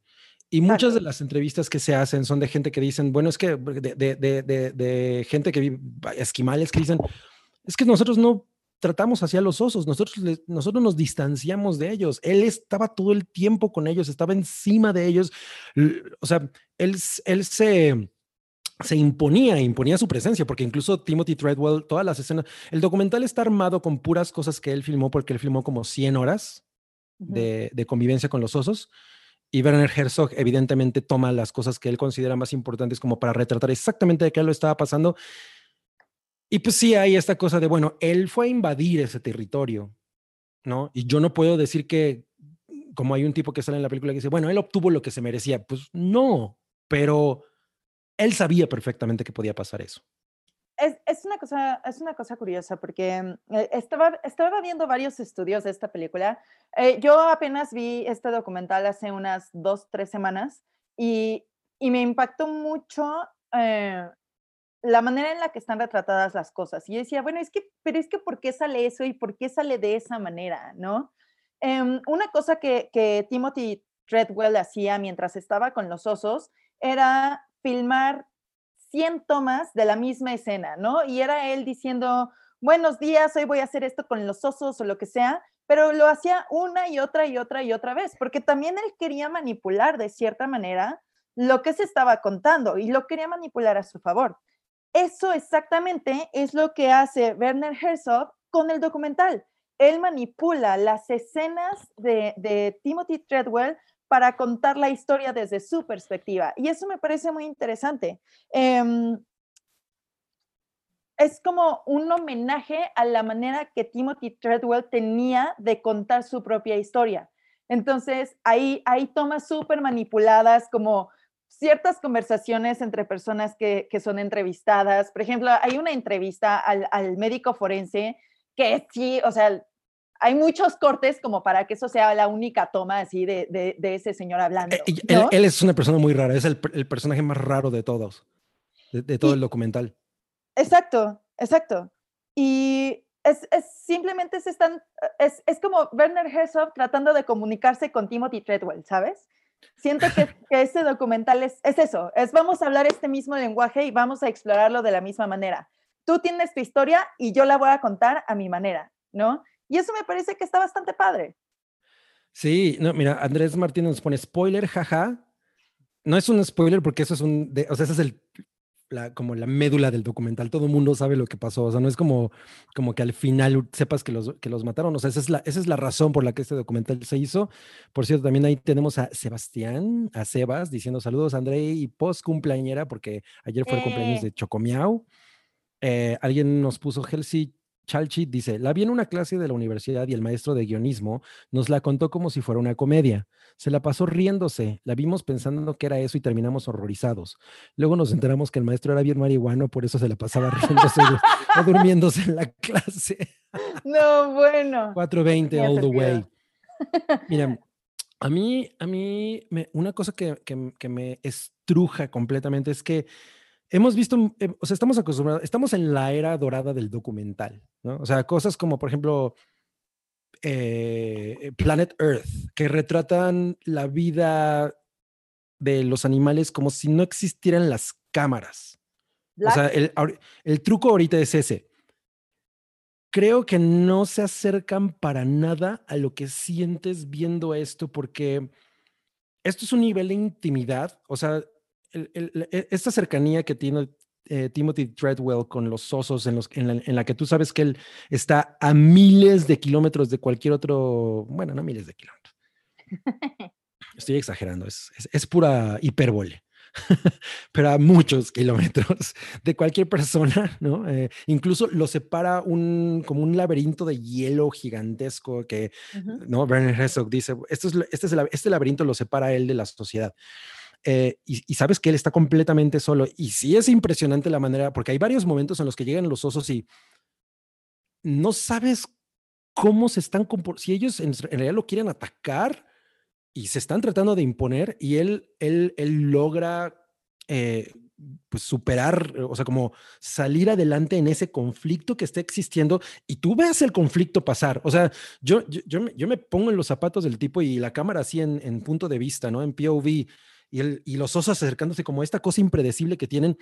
Y muchas de las entrevistas que se hacen son de gente que dicen, bueno, es que de, gente que vive, esquimales que dicen, es que nosotros no tratamos hacia los osos, nosotros, nosotros nos distanciamos de ellos. Él estaba todo el tiempo con ellos, estaba encima de ellos. O sea, él, él se, se imponía, imponía su presencia, porque incluso Timothy Treadwell, todas las escenas, el documental está armado con puras cosas que él filmó, porque él filmó como 100 horas de, convivencia con los osos. Y Werner Herzog evidentemente toma las cosas que él considera más importantes como para retratar exactamente de qué lo estaba pasando. Y pues sí hay esta cosa de, bueno, él fue a invadir ese territorio, ¿no? Y yo no puedo decir que, como hay un tipo que sale en la película que dice, bueno, él obtuvo lo que se merecía. Pues no, pero él sabía perfectamente que podía pasar eso. Es, es, una cosa, es una cosa curiosa porque mm, eh, estaba, estaba viendo varios estudios de esta película. Eh, yo apenas vi este documental hace unas dos, tres semanas y, y me impactó mucho eh, la manera en la que están retratadas las cosas. Y yo decía, bueno, es que, pero es que ¿por qué sale eso y por qué sale de esa manera? ¿No? Em, una cosa que, que Timothy Treadwell hacía mientras estaba con los osos era filmar 100 tomas de la misma escena, ¿no? Y era él diciendo, buenos días, hoy voy a hacer esto con los osos o lo que sea, pero lo hacía una y otra y otra y otra vez, porque también él quería manipular de cierta manera lo que se estaba contando y lo quería manipular a su favor. Eso exactamente es lo que hace Werner Herzog con el documental. Él manipula las escenas de, de Timothy Treadwell para contar la historia desde su perspectiva. Y eso me parece muy interesante. Em, es como un homenaje a la manera que Timothy Treadwell tenía de contar su propia historia. Entonces, ahí hay tomas súper manipuladas, como ciertas conversaciones entre personas que, son entrevistadas. Por ejemplo, hay una entrevista al, al médico forense que sí, o sea, hay muchos cortes como para que eso sea la única toma así de, de, ese señor hablando. Eh, él, es una persona muy rara, es el, el personaje más raro de todos, de, todo el documental. Exacto, exacto. Y es, es simplemente se están, es, es, como Werner Herzog tratando de comunicarse con Timothy Treadwell, ¿sabes? Siento que, [laughs] que ese documental es, es eso, es vamos a hablar este mismo lenguaje y vamos a explorarlo de la misma manera. Tú tienes tu historia y yo la voy a contar a mi manera, ¿no? Y eso me parece que está bastante padre. Sí, no, mira, Andrés Martínez nos pone spoiler, jaja. No es un spoiler porque eso es un, o sea, ese es el, la, como la médula del documental. Todo el mundo sabe lo que pasó. O sea, no es como, como que al final sepas que los, que los mataron. O sea, esa es, la, esa es la razón por la que este documental se hizo. Por cierto, también ahí tenemos a Sebastián, a Sebas, diciendo saludos, André, y post cumpleañera, porque ayer fue el cumpleaños eh. de Chocomiao. Eh, alguien nos puso Helsi Chalchi dice, la vi en una clase de la universidad y el maestro de guionismo nos la contó como si fuera una comedia. Se la pasó riéndose, la vimos pensando que era eso y terminamos horrorizados. Luego nos enteramos que el maestro era bien marihuano, por eso se la pasaba riéndose o [laughs] durmiéndose en la clase. No, bueno. 420 all the way. Mira, [laughs] a mí, a mí, una cosa que, que me estruja completamente es que hemos visto, em, o sea, estamos acostumbrados, estamos en la era dorada del documental, ¿no? O sea, cosas como, por ejemplo, eh, Planet Earth, que retratan la vida de los animales como si no existieran las cámaras. O sea, el, el truco ahorita es ese. Creo que no se acercan para nada a lo que sientes viendo esto, porque esto es un nivel de intimidad. O sea, e, esta cercanía que tiene eh, Timothy Treadwell con los osos en, los, en, la, que tú sabes que él está a miles de kilómetros de cualquier otro, bueno, no miles de kilómetros. [laughs] Estoy exagerando, es, es, pura hipérbole. [laughs] pero a muchos kilómetros de cualquier persona, ¿no? Eh, incluso lo separa un, como un laberinto de hielo gigantesco que, ¿no? Werner Herzog dice, es, este, es este laberinto lo separa él de la sociedad. Eh, y, sabes que él está completamente solo. Y sí es impresionante la manera, porque hay varios momentos en los que llegan los osos y no sabes cómo se están si ellos en, realidad lo quieren atacar y se están tratando de imponer y él, él, él logra eh, pues superar, o sea, como salir adelante en ese conflicto que está existiendo y tú veas el conflicto pasar. O sea, yo, yo, yo, me, pongo en los zapatos del tipo y la cámara así en, en punto de vista, ¿no? En POV y, los osos acercándose como esta cosa impredecible que tienen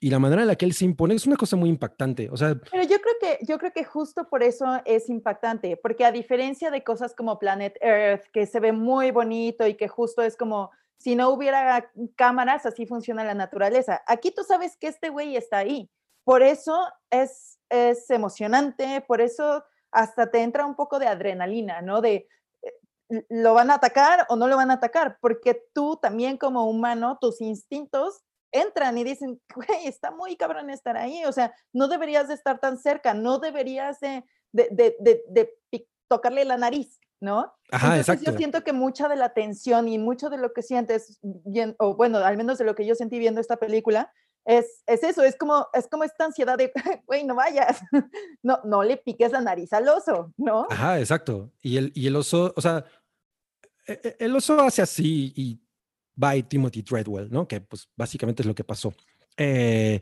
y la manera en la que él se impone es una cosa muy impactante. O sea, pero yo creo que yo creo que justo por eso es impactante, porque a diferencia de cosas como Planet Earth que se ve muy bonito y que justo es como si no hubiera cámaras, así funciona la naturaleza. Aquí tú sabes que este güey está ahí. Por eso es es emocionante, por eso hasta te entra un poco de adrenalina, ¿no? De lo van a atacar o no lo van a atacar, porque tú también como humano, tus instintos entran y dicen, güey, está muy cabrón estar ahí, o sea, no deberías de estar tan cerca, no deberías de, de, de, de, tocarle la nariz, ¿no? Ajá, exacto. Yo siento que mucha de la tensión y mucho de lo que sientes, bien, o bueno, al menos de lo que yo sentí viendo esta película, es, es, eso, es como, es como esta ansiedad de, [laughs] güey, no vayas, [laughs] no, no le piques la nariz al oso, ¿no? Ajá, exacto. Y el, y el oso, o sea, el oso hace así y by Timothy Treadwell, ¿no? Que pues básicamente es lo que pasó. Eh,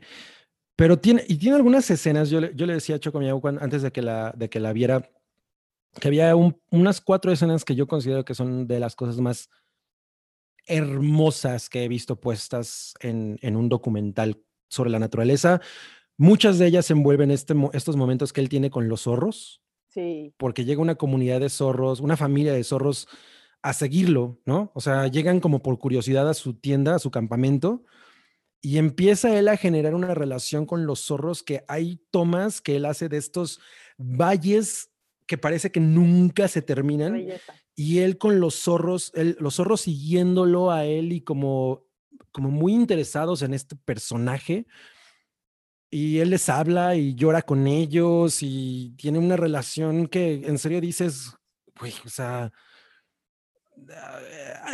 pero tiene, y tiene algunas escenas, yo le, yo le decía a Choco antes de que, la, de que la viera, que había unas cuatro escenas que yo considero que son de las cosas más hermosas que he visto puestas en, en un documental sobre la naturaleza. Muchas de ellas envuelven este, estos momentos que él tiene con los zorros. Sí. Porque llega una comunidad de zorros, una familia de zorros a seguirlo, ¿no? O sea, llegan como por curiosidad a su tienda, a su campamento, y empieza él a generar una relación con los zorros que hay tomas que él hace de estos valles que parece que nunca se terminan. Y él con los zorros, los zorros siguiéndolo a él y como, como muy interesados en este personaje. Y él les habla y llora con ellos y tiene una relación que en serio dices, güey, o sea,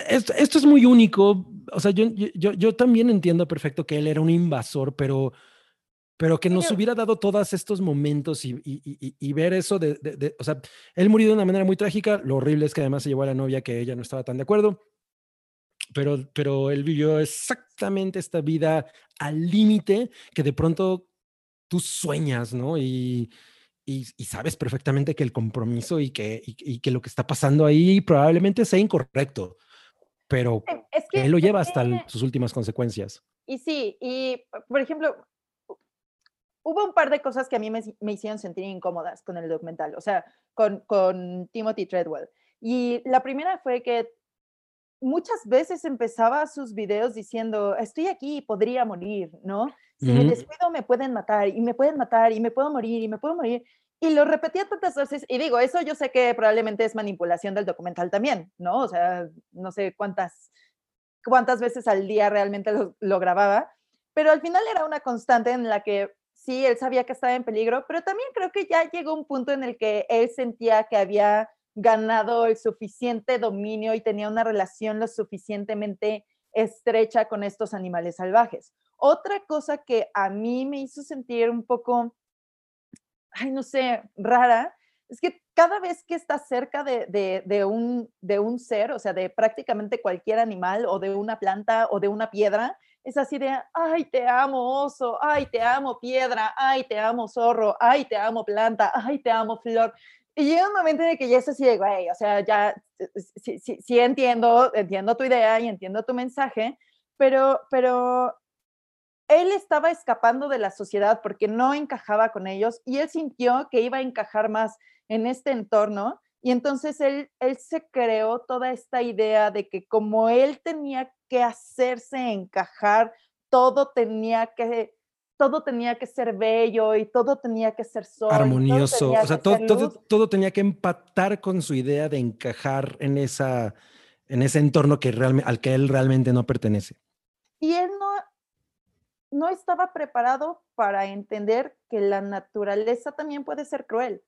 esto, es muy único. O sea, yo, yo, yo, también entiendo perfecto que él era un invasor, pero, pero que nos hubiera dado todos estos momentos y, y, y, ver eso de, de, O sea, él murió de una manera muy trágica. Lo horrible es que además se llevó a la novia que ella no estaba tan de acuerdo. Pero, pero él vivió exactamente esta vida al límite que de pronto tú sueñas, ¿no? Y, y, sabes perfectamente que el compromiso y que, y, que lo que está pasando ahí probablemente sea incorrecto, pero es que, él lo lleva hasta sus últimas consecuencias. Y sí, y por ejemplo, hubo un par de cosas que a mí me, me hicieron sentir incómodas con el documental, o sea, con, con Timothy Treadwell. Y la primera fue que muchas veces empezaba sus videos diciendo, estoy aquí y podría morir, ¿no? Si me descuido me pueden matar y me pueden matar y me puedo morir y me puedo morir. Y lo repetía tantas veces y digo, eso yo sé que probablemente es manipulación del documental también, ¿no? O sea, no sé cuántas, cuántas veces al día realmente lo, lo grababa, pero al final era una constante en la que sí, él sabía que estaba en peligro, pero también creo que ya llegó un punto en el que él sentía que había ganado el suficiente dominio y tenía una relación lo suficientemente estrecha con estos animales salvajes. Otra cosa que a mí me hizo sentir un poco, ay, no sé, rara, es que cada vez que está cerca de, un, de un ser, o sea, de prácticamente cualquier animal o de una planta o de una piedra, es así de, ay, te amo oso, ay, te amo piedra, ay, te amo zorro, ay, te amo planta, ay, te amo flor. Y llega un momento en el que ya es así de, güey, o sea, ya eh, sí, sí, sí, entiendo, entiendo tu idea y entiendo tu mensaje, pero, pero él estaba escapando de la sociedad porque no encajaba con ellos y él sintió que iba a encajar más en este entorno y entonces él, él se creó toda esta idea de que como él tenía que hacerse encajar, todo tenía que todo tenía que ser bello y todo tenía que ser sol. Armonioso. O sea, todo, todo, todo, tenía que empatar con su idea de encajar en, esa, en ese entorno que al que él realmente no pertenece. Y él no, no estaba preparado para entender que la naturaleza también puede ser cruel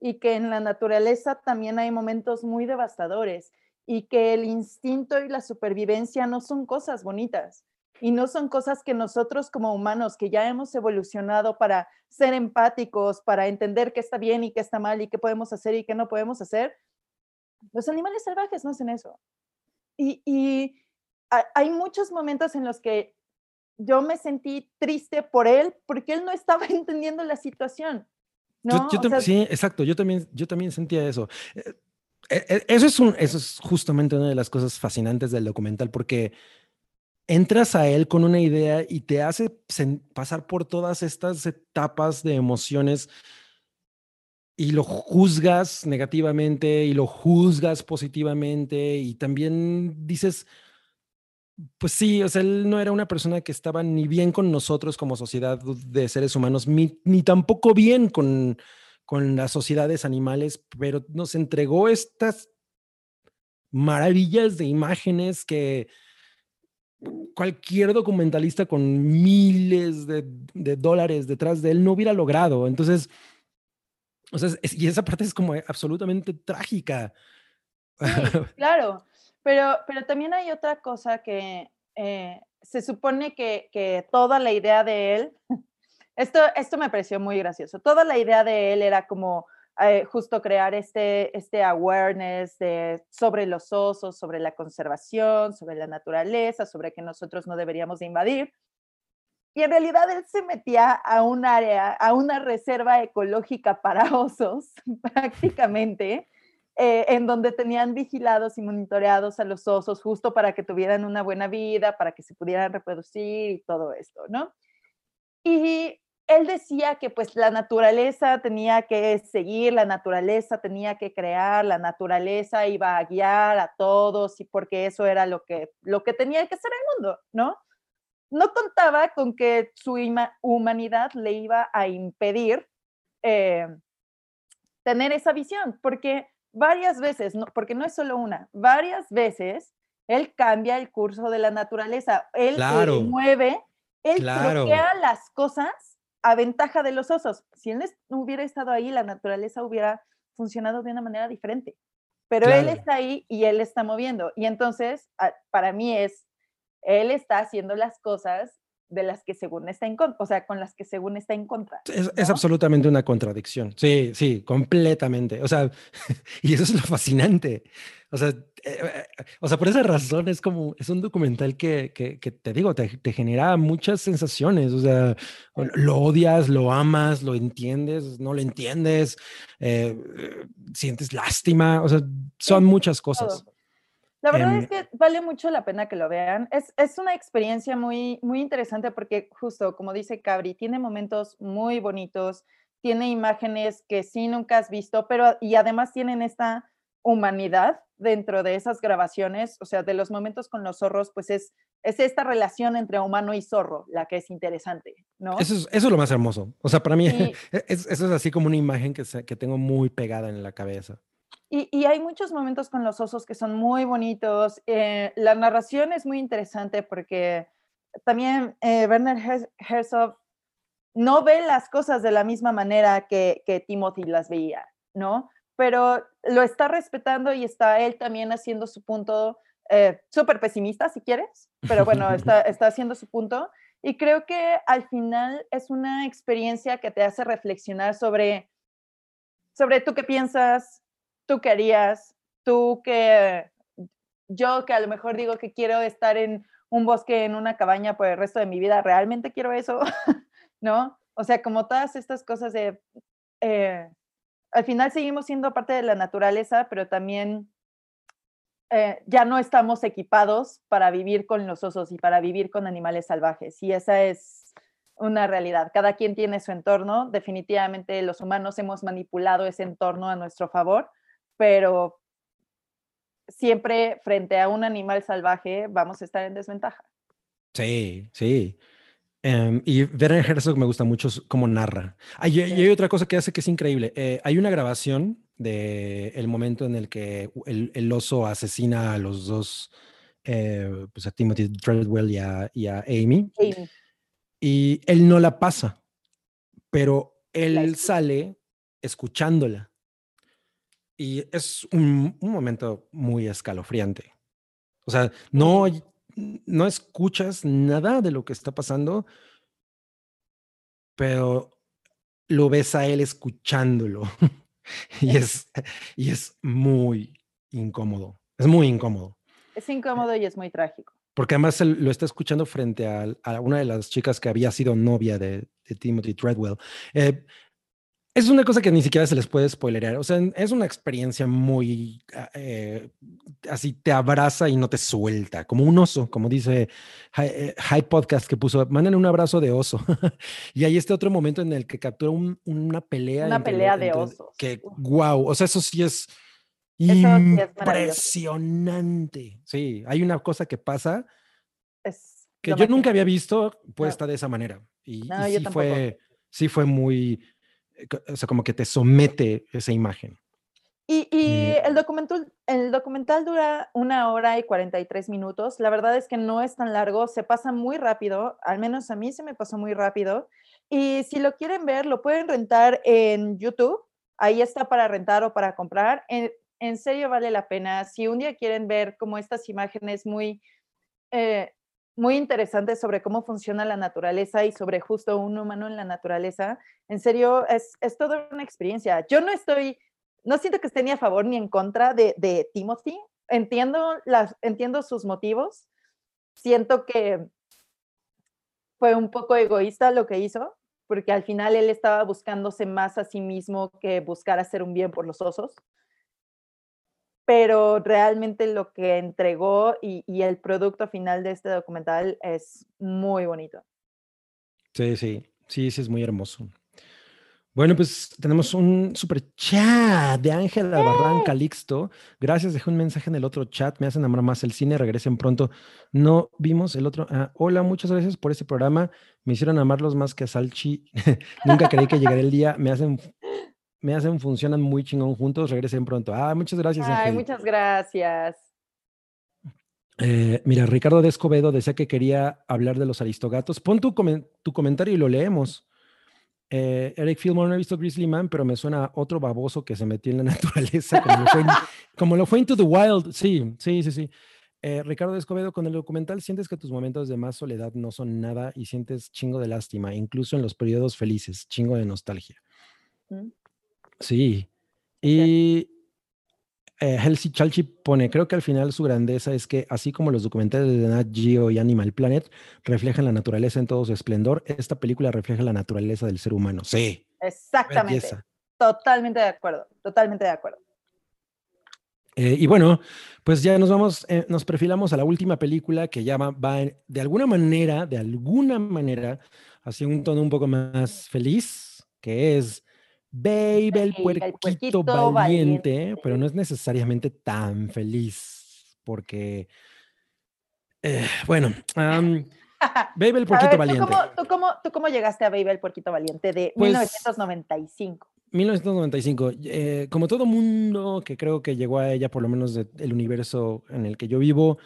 y que en la naturaleza también hay momentos muy devastadores y que el instinto y la supervivencia no son cosas bonitas y no son cosas que nosotros como humanos que ya hemos evolucionado para ser empáticos, para entender qué está bien y qué está mal y qué podemos hacer y qué no podemos hacer, los animales salvajes no hacen eso. Y, hay muchos momentos en los que yo me sentí triste por él porque él no estaba [laughs] entendiendo la situación. ¿no? sí, exacto, yo también, yo también sentía eso. Eh, eh, eh, eso es, un, eso es justamente una de las cosas fascinantes del documental porque entras a él con una idea y te hace pasar por todas estas etapas de emociones y lo juzgas negativamente y lo juzgas positivamente y también dices, pues sí, o sea, él no era una persona que estaba ni bien con nosotros como sociedad de seres humanos, ni, ni tampoco bien con, con las sociedades animales, pero nos entregó estas maravillas de imágenes que, cualquier documentalista con miles de, dólares detrás de él no hubiera logrado. Entonces, o sea, y esa parte es como absolutamente trágica. [laughs] claro, pero, pero también hay otra cosa que eh, se supone que, que, toda la idea de él, [laughs] esto, esto me pareció muy gracioso, toda la idea de él era como eh, justo crear este, este awareness de, sobre los osos, sobre la conservación, sobre la naturaleza, sobre que nosotros no deberíamos invadir. Y en realidad él se metía a un área, a una reserva ecológica para osos, [laughs] prácticamente, eh, en donde tenían vigilados y monitoreados a los osos justo para que tuvieran una buena vida, para que se pudieran reproducir y todo esto, ¿no? Y él decía que pues la naturaleza tenía que seguir, la naturaleza tenía que crear, la naturaleza iba a guiar a todos y porque eso era lo que, lo que tenía que ser el mundo, ¿no? No contaba con que su humanidad le iba a impedir eh, tener esa visión, porque varias veces, no, porque no es solo una, varias veces él cambia el curso de la naturaleza, él, mueve, él bloquea las cosas a ventaja de los osos. Si él no hubiera estado ahí, la naturaleza hubiera funcionado de una manera diferente. Pero él está ahí y él está moviendo. Y entonces, para mí es, él está haciendo las cosas de las que según está en contra, o sea, con las que según está en contra. Es, absolutamente una contradicción. Sí, sí, completamente. O sea, [laughs] y eso es lo fascinante. O sea, eh, eh, o sea, por esa razón es como, es un documental que, que, te digo, te, te, genera muchas sensaciones. O sea, lo odias, lo amas, lo entiendes, no lo entiendes, eh, sientes lástima. O sea, son muchas cosas. La verdad es em, que vale mucho la pena que lo vean. Es, es, una experiencia muy, muy interesante porque justo, como dice Cabri, tiene momentos muy bonitos, tiene imágenes que sí nunca has visto, pero y además tienen esta humanidad dentro de esas grabaciones, o sea, de los momentos con los zorros, pues es, es esta relación entre humano y zorro la que es interesante, ¿no? Eso es, eso es lo más hermoso. O sea, para mí, [laughs] eso es así como una imagen que, que tengo muy pegada en la cabeza. Y, hay muchos momentos con los osos que son muy bonitos. Eh, la narración es muy interesante porque también eh, Werner Herzog no ve las cosas de la misma manera que, que Timothy las veía, ¿no? Pero lo está respetando y está él también haciendo su punto, eh, súper pesimista si quieres, pero bueno, está, [laughs] está haciendo su punto. Y creo que al final es una experiencia que te hace reflexionar sobre, sobre tú qué piensas, tú querías, tú que yo que a lo mejor digo que quiero estar en un bosque, en una cabaña por el resto de mi vida, ¿realmente quiero eso? [laughs] ¿No? O sea, como todas estas cosas de, eh, al final seguimos siendo parte de la naturaleza, pero también eh, ya no estamos equipados para vivir con los osos y para vivir con animales salvajes. Y esa es una realidad. Cada quien tiene su entorno. Definitivamente los humanos hemos manipulado ese entorno a nuestro favor pero siempre frente a un animal salvaje vamos a estar en desventaja. Sí, sí. Em, y Werner Herzog me gusta mucho cómo narra. y hay otra cosa que hace que es increíble. Eh, hay una grabación de el momento en el que el, oso asesina a los dos, eh, pues a Timothy Treadwell y a, Amy, Y él no la pasa, pero él sale escuchándola. Y es un, un momento muy escalofriante. O sea, no, no escuchas nada de lo que está pasando, pero lo ves a él escuchándolo. [laughs] y, es, y es muy incómodo. Es muy incómodo. Es incómodo y es muy trágico. Porque además lo está escuchando frente a, una de las chicas que había sido novia de, Timothy Treadwell. Eh, es una cosa que ni siquiera se les puede spoilerear. O sea, es una experiencia muy ah, eh, así, te abraza y no te suelta, como un oso, como dice High, eh, Podcast que puso, manden un abrazo de oso. [laughs] y hay este otro momento en el que captura una pelea. Una pelea de osos. Que, wow, o sea, eso sí es impresionante. Sí, hay una cosa que pasa que yo nunca había visto puesta de esa manera. Y, sí, fue, sí fue muy o sea, como que te somete esa imagen. Y, el, documental, el documental dura una hora y 43 minutos. La verdad es que no es tan largo, se pasa muy rápido, al menos a mí se me pasó muy rápido. Y si lo quieren ver, lo pueden rentar en YouTube. Ahí está para rentar o para comprar. En, en serio vale la pena. Si un día quieren ver como estas imágenes muy eh, muy interesante sobre cómo funciona la naturaleza y sobre justo un humano en la naturaleza. En serio, es, es toda una experiencia. Yo no estoy, no siento que esté ni a favor ni en contra de, de Timothy. Entiendo, las, entiendo sus motivos. Siento que fue un poco egoísta lo que hizo, porque al final él estaba buscándose más a sí mismo que buscar hacer un bien por los osos pero realmente lo que entregó y, el producto final de este documental es muy bonito. Sí, sí, sí, sí, es muy hermoso. Bueno, pues tenemos un super chat de Ángela Barran Calixto. Gracias, dejé un mensaje en el otro chat. Me hacen amar más el cine. Regresen pronto. No vimos el otro. Ah, hola, muchas gracias por este programa. Me hicieron amarlos más que a Salchi. [laughs] Nunca creí que llegaría el día. Me hacen me hacen, funcionan muy chingón juntos. Regresen pronto. Ah, muchas gracias. Ay, muchas gracias. Eh, mira, Ricardo de Escobedo decía que quería hablar de los aristogatos. Pon tu, tu comentario y lo leemos. Eh, Eric Fillmore no he visto Grizzly Man, pero me suena otro baboso que se metió en la [laughs] naturaleza, como lo fue, Into the Wild. Sí, sí, sí, sí. Eh, Ricardo de Escobedo, con el documental sientes que tus momentos de más soledad no son nada y sientes chingo de lástima, incluso en los periodos felices, chingo de nostalgia. Mm. Sí. Y eh, Chalchi pone, creo que al final su grandeza es que así como los documentales de Nat Geo y Animal Planet reflejan la naturaleza en todo su esplendor, esta película refleja la naturaleza del ser humano. Sí. Exactamente. Totalmente de acuerdo, totalmente de acuerdo. Eh, y bueno, pues ya nos vamos, eh, nos perfilamos a la última película que ya va, va de alguna manera, de alguna manera, hacia un tono un poco más feliz, que es Baby, el puerquito, valiente, pero no es necesariamente tan feliz, porque, eh, bueno, [laughs] Baby el puerquito valiente. ¿tú cómo, ¿tú, cómo, llegaste a Baby el puerquito valiente de 1995? 1995. Eh, como todo mundo que creo que llegó a ella, por lo menos del universo en el que yo vivo,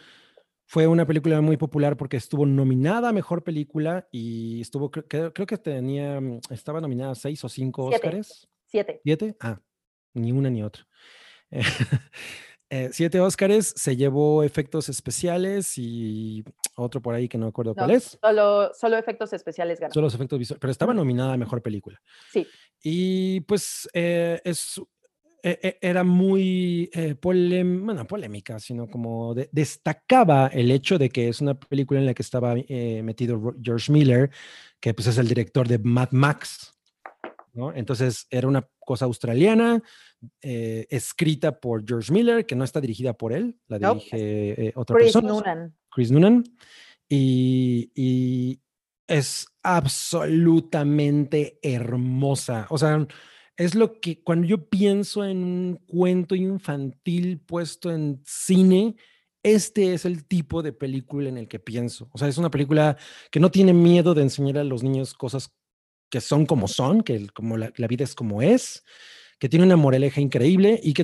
fue una película muy popular porque estuvo nominada a mejor película y estuvo, creo, creo que tenía, mm, estaba nominada a seis o cinco Oscars. Siete. ¿Siete? Ah, ni una ni otra. Eh, [laughs] siete Oscars, se llevó efectos especiales y otro por ahí que no recuerdo cuál es. Solo, solo efectos especiales ganó. Solo los efectos visuales, pero estaba nominada a mejor película. Sí. Y pues eh, es era muy eh, bueno, polémica, sino como destacaba el hecho de que es una película en la que estaba eh, metido George Miller, que pues es el director de Mad Max, ¿no? Entonces era una cosa australiana, eh, escrita por George Miller, que no está dirigida por él, la dirige otra Chris persona. Noonan. Chris Noonan. Y, y es absolutamente hermosa. O sea, es lo que cuando yo pienso en un cuento infantil puesto en cine, este es el tipo de película en el que pienso. O sea, es una película que no tiene miedo de enseñar a los niños cosas que son como son, que como la, vida es como es, que tiene una moraleja increíble y que,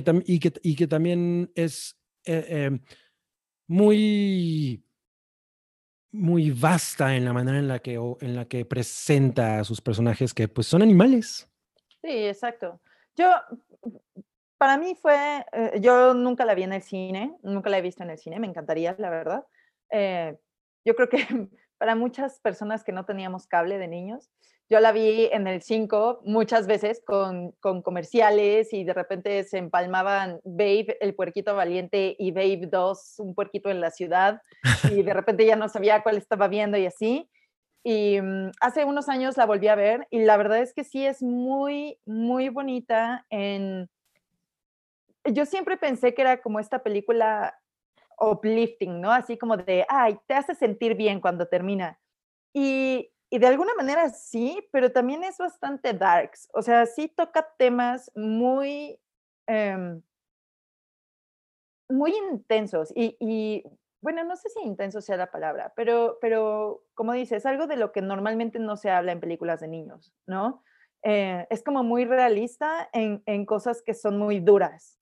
también es eh, em, muy muy vasta en la manera en la que, en la que presenta a sus personajes que pues son animales. Sí, exacto. Yo, para mí fue, eh, yo nunca la vi en el cine, nunca la he visto en el cine, me encantaría, la verdad. Eh, yo creo que [laughs] para muchas personas que no teníamos cable de niños, yo la vi en el 5 muchas veces con, con, comerciales y de repente se empalmaban Babe, el puerquito valiente, y Babe 2, un puerquito en la ciudad, y de [laughs] repente ya no sabía cuál estaba viendo y así. Y mm, hace unos años la volví a ver y la verdad es que sí es muy, muy bonita. Yo siempre pensé que era como esta película uplifting, ¿no? Así como de, ay, te hace sentir bien cuando termina. Y, de alguna manera sí, pero también es bastante darks. O sea, sí toca temas muy, em, muy intensos. Y, bueno, no sé si intenso sea la palabra, pero, pero como dices, algo de lo que normalmente no se habla en películas de niños, ¿no? Eh, es como muy realista en, cosas que son muy duras.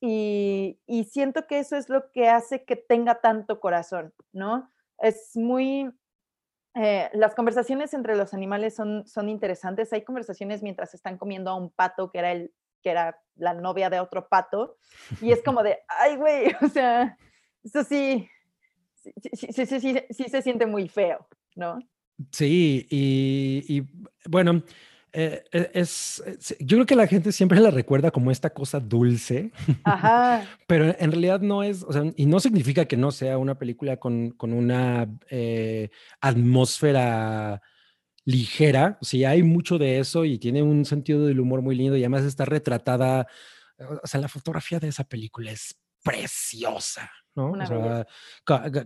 Y, y siento que eso es lo que hace que tenga tanto corazón, ¿no? Es muy, eh, las conversaciones entre los animales son, son interesantes. Hay conversaciones mientras están comiendo a un pato que era, el, que era la novia de otro pato. Y es como de, ay, güey, [laughs] o sea, eso sí sí, sí, sí, sí, se siente muy feo, ¿no? Sí, y, y bueno, eh, e, es, yo creo que la gente siempre la recuerda como esta cosa dulce, [laughs] pero en realidad no es, o sea, y no significa que no sea una película con, con una eh, atmósfera ligera, o sea, hay mucho de eso y tiene un sentido del humor muy lindo y además está retratada, o sea, la fotografía de esa película es preciosa, ¿no? O sea,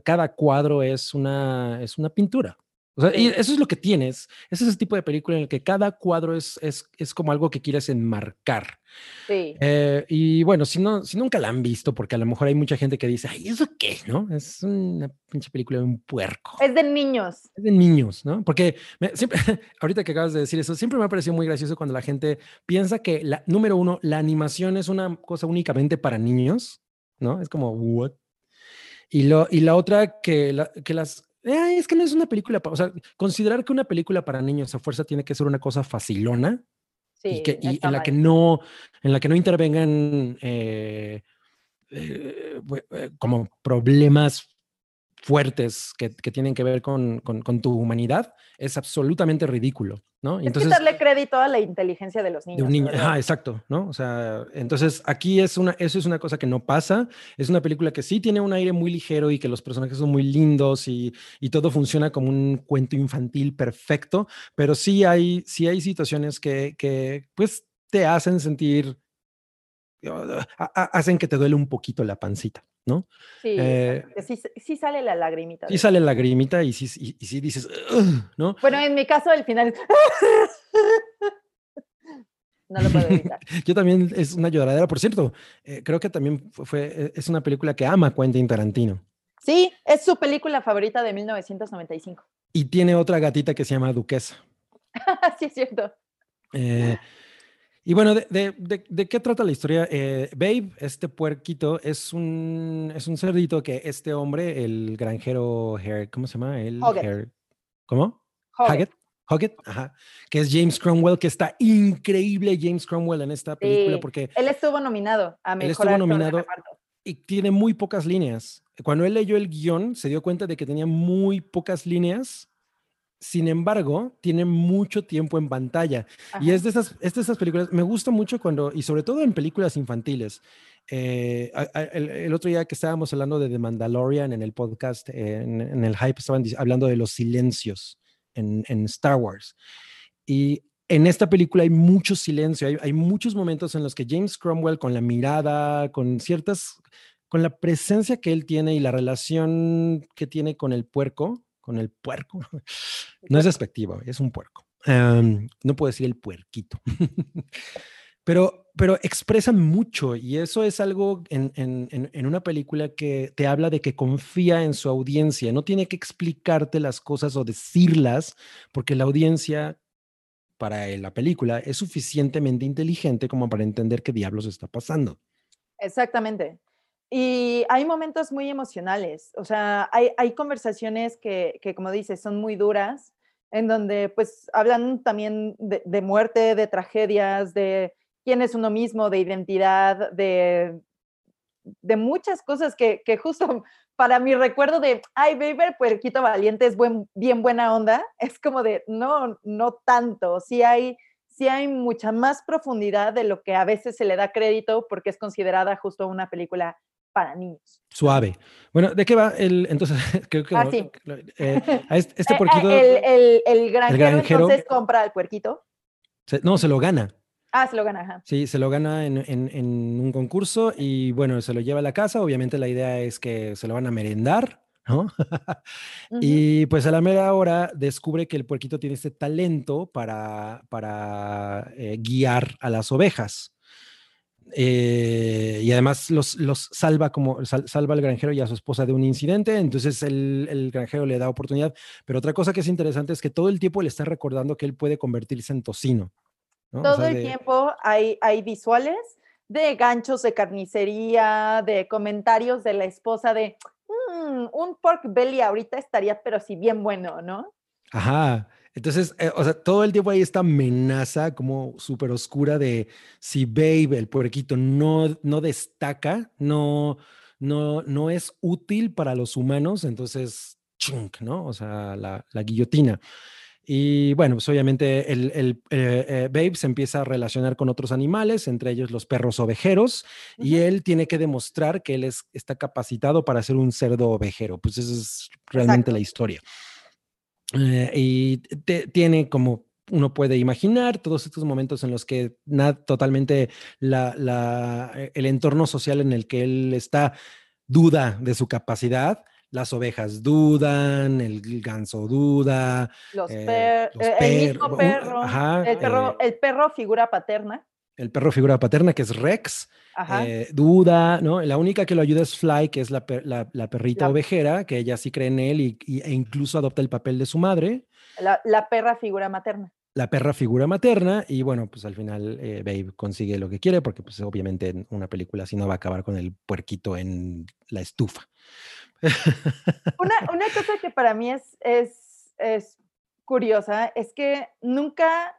cada cuadro es una, es una pintura. O sea, y eso es lo que tienes. Ese es ese tipo de película en el que cada cuadro es, es, es como algo que quieres enmarcar. Sí. Eh, y bueno, si, no, si nunca la han visto, porque a lo mejor hay mucha gente que dice, ay, ¿eso qué? ¿No? Es una pinche película de un puerco. Es de niños. Es de niños, ¿no? Porque siempre, [laughs] ahorita que acabas de decir eso, siempre me ha parecido muy gracioso cuando la gente piensa que, la, número uno, la animación es una cosa únicamente para niños, ¿no? Es como, ¿what? Y, lo, y la otra, que, la, que las es que no es una película, o sea, considerar que una película para niños a fuerza tiene que ser una cosa facilona y, que, en la que no, en la que no intervengan eh, eh, eh, como problemas fuertes que, tienen que ver con, tu humanidad es absolutamente ridículo, ¿no? Y entonces, darle crédito a la inteligencia de los niños. De un niño, exacto, ¿no? O sea, entonces aquí es una, eso es una cosa que no pasa, es una película que sí tiene un aire muy ligero y que los personajes son muy lindos y, todo funciona como un cuento infantil perfecto, pero sí hay, sí hay situaciones que, que pues te hacen sentir, hacen que te duele un poquito la pancita. ¿no? Sí, eh, sí, sale la lagrimita. Sí sale la lagrimita y sí, y, sí dices, ¿no? Bueno, en mi caso, el final [laughs] No lo puedo evitar. [laughs] Yo también es una lloradera. Por cierto, eh, creo que también fue, e, es una película que ama Quentin Tarantino. Sí, es su película favorita de 1995. Y tiene otra gatita que se llama Duquesa. [laughs] sí, es cierto. Eh, y bueno, ¿de, qué trata la historia? Eh, Babe, este puerquito, es un, es un cerdito que este hombre, el granjero ¿cómo se llama? El ¿Cómo? Haggett. Haggett, ajá, que es James Cromwell, que está increíble James Cromwell en esta película porque... Él estuvo nominado a Mejor Él estuvo nominado y tiene muy pocas líneas. Cuando él leyó el guion, se dio cuenta de que tenía muy pocas líneas sin embargo, tiene mucho tiempo en pantalla. Y es de, esas, es de esas películas, me gusta mucho cuando, y sobre todo en películas infantiles. Eh, el, otro día que estábamos hablando de The Mandalorian en el podcast, en, el hype, estaban hablando de los silencios en, Star Wars. Y en esta película hay mucho silencio, hay, hay, muchos momentos en los que James Cromwell con la mirada, con ciertas, con la presencia que él tiene y la relación que tiene con el puerco, con el puerco. [laughs] No es despectivo, es un puerco. Em, no puedo decir el puerquito. [laughs] Pero pero expresan mucho y eso es algo en, en, una película que te habla de que confía en su audiencia, no tiene que explicarte las cosas o decirlas, porque la audiencia para la película es suficientemente inteligente como para entender qué diablos está pasando. Exactamente. Y hay momentos muy emocionales, o sea, hay, hay conversaciones que, que, como dices, son muy duras, en donde pues hablan también de, muerte, de tragedias, de quién es uno mismo, de identidad, de, de muchas cosas que, que, justo para mi recuerdo de, ay, Baby Puerquito Valiente es buen, bien buena onda, [laughs] es como de, no, no tanto, sí hay, sí hay mucha más profundidad de lo que a veces se le da crédito porque es considerada justo una película para niños. Suave. Bueno, ¿de qué va el entonces? [laughs] Creo que ah, sí. Eh, este, [laughs] este eh, puerquito. El, el, el, granjero, entonces compra al puerquito. no, se lo gana. Ah, se lo gana, ajá. Sí, se lo gana en, en, en, un concurso y bueno, se lo lleva a la casa. Obviamente la idea es que se lo van a merendar, ¿no? [laughs] Y pues a la mera hora descubre que el puerquito tiene este talento para, para eh, guiar a las ovejas. Eh, y además los, los salva como salva al granjero y a su esposa de un incidente, entonces el, el, granjero le da oportunidad. Pero otra cosa que es interesante es que todo el tiempo le está recordando que él puede convertirse en tocino. Todo el tiempo hay, hay visuales de ganchos de carnicería, de comentarios de la esposa de mm, un pork belly ahorita estaría, pero sí bien bueno, ¿no? Ajá. Entonces, eh, o sea, todo el tiempo hay esta amenaza como súper oscura de si Babe, el puerquito, no, no destaca, no, no, no es útil para los humanos, entonces, chunk, ¿no? O sea, la, la guillotina. Y bueno, pues obviamente el, el eh, eh, Babe se empieza a relacionar con otros animales, entre ellos los perros ovejeros, y él tiene que demostrar que él es, está capacitado para ser un cerdo ovejero. Pues esa es realmente la historia. Eh, y tiene como uno puede imaginar todos estos momentos en los que nada, totalmente la, eh, el entorno social en el que él está duda de su capacidad. Las ovejas dudan, el ganso duda, los, eh, el mismo perro, el perro, el perro figura paterna el perro figura paterna, que es Rex, eh, duda, ¿no? La única que lo ayuda es Fly, que es la, perrita ovejera, que ella sí cree en él y, e incluso adopta el papel de su madre. La, perra figura materna. La perra figura materna y bueno, pues al final eh, Babe consigue lo que quiere porque pues obviamente una película así no va a acabar con el puerquito en la estufa. [laughs] Una, una cosa que para mí es, es, es curiosa es que nunca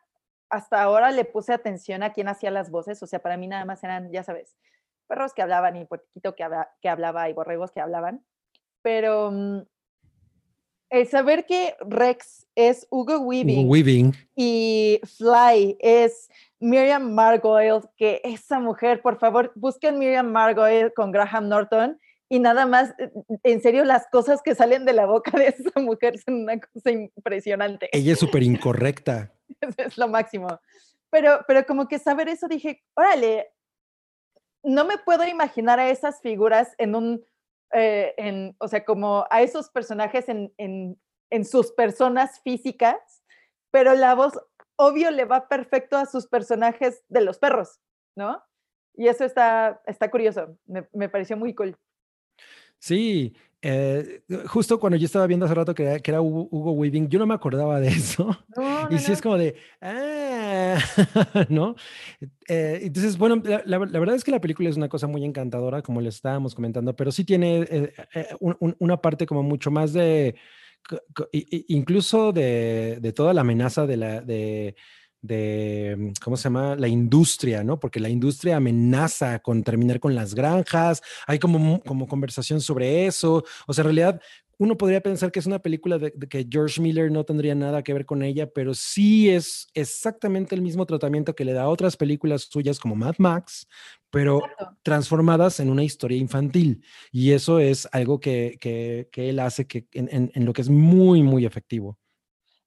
hasta ahora le puse atención a quién hacía las voces, o sea, para mí nada más eran, ya sabes, perros que hablaban y puerquito que, que hablaba y borregos que hablaban, pero mm, el saber que Rex es Hugo Weaving, y Fly es Miriam Margoyle, que esa mujer, por favor, busquen Miriam Margoyle con Graham Norton y nada más, eh, en serio, las cosas que salen de la boca de esa mujer son una cosa impresionante. Ella es súper [laughs] incorrecta. es lo máximo. Pero, pero como que saber eso dije, órale, no me puedo imaginar a esas figuras en un, eh, en, o sea, como a esos personajes en, en, en sus personas físicas, pero la voz obvio le va perfecto a sus personajes de los perros, ¿no? Y eso está, está curioso, me, me pareció muy cool. Sí, eh, justo cuando yo estaba viendo hace rato que, era Hugo, Weaving, yo no me acordaba de [laughs] eso. y sí es como de, ah", [laughs] ¿no? Eh, entonces, bueno, la, verdad es que la película es una cosa muy encantadora, como les estábamos comentando, pero sí tiene eh, una parte como mucho más de, incluso de, de toda la amenaza de la... De, de, mm, ¿cómo se llama? La industria, ¿no? Porque la industria amenaza con terminar con las granjas, hay como, como conversación sobre eso, o sea, en realidad uno podría pensar que es una película de, que George Miller no tendría nada que ver con ella, pero sí es exactamente el mismo tratamiento que le da a otras películas suyas como Mad Max, pero transformadas en una historia infantil. Y eso es algo que, que, él hace que en, en lo que es muy, muy efectivo.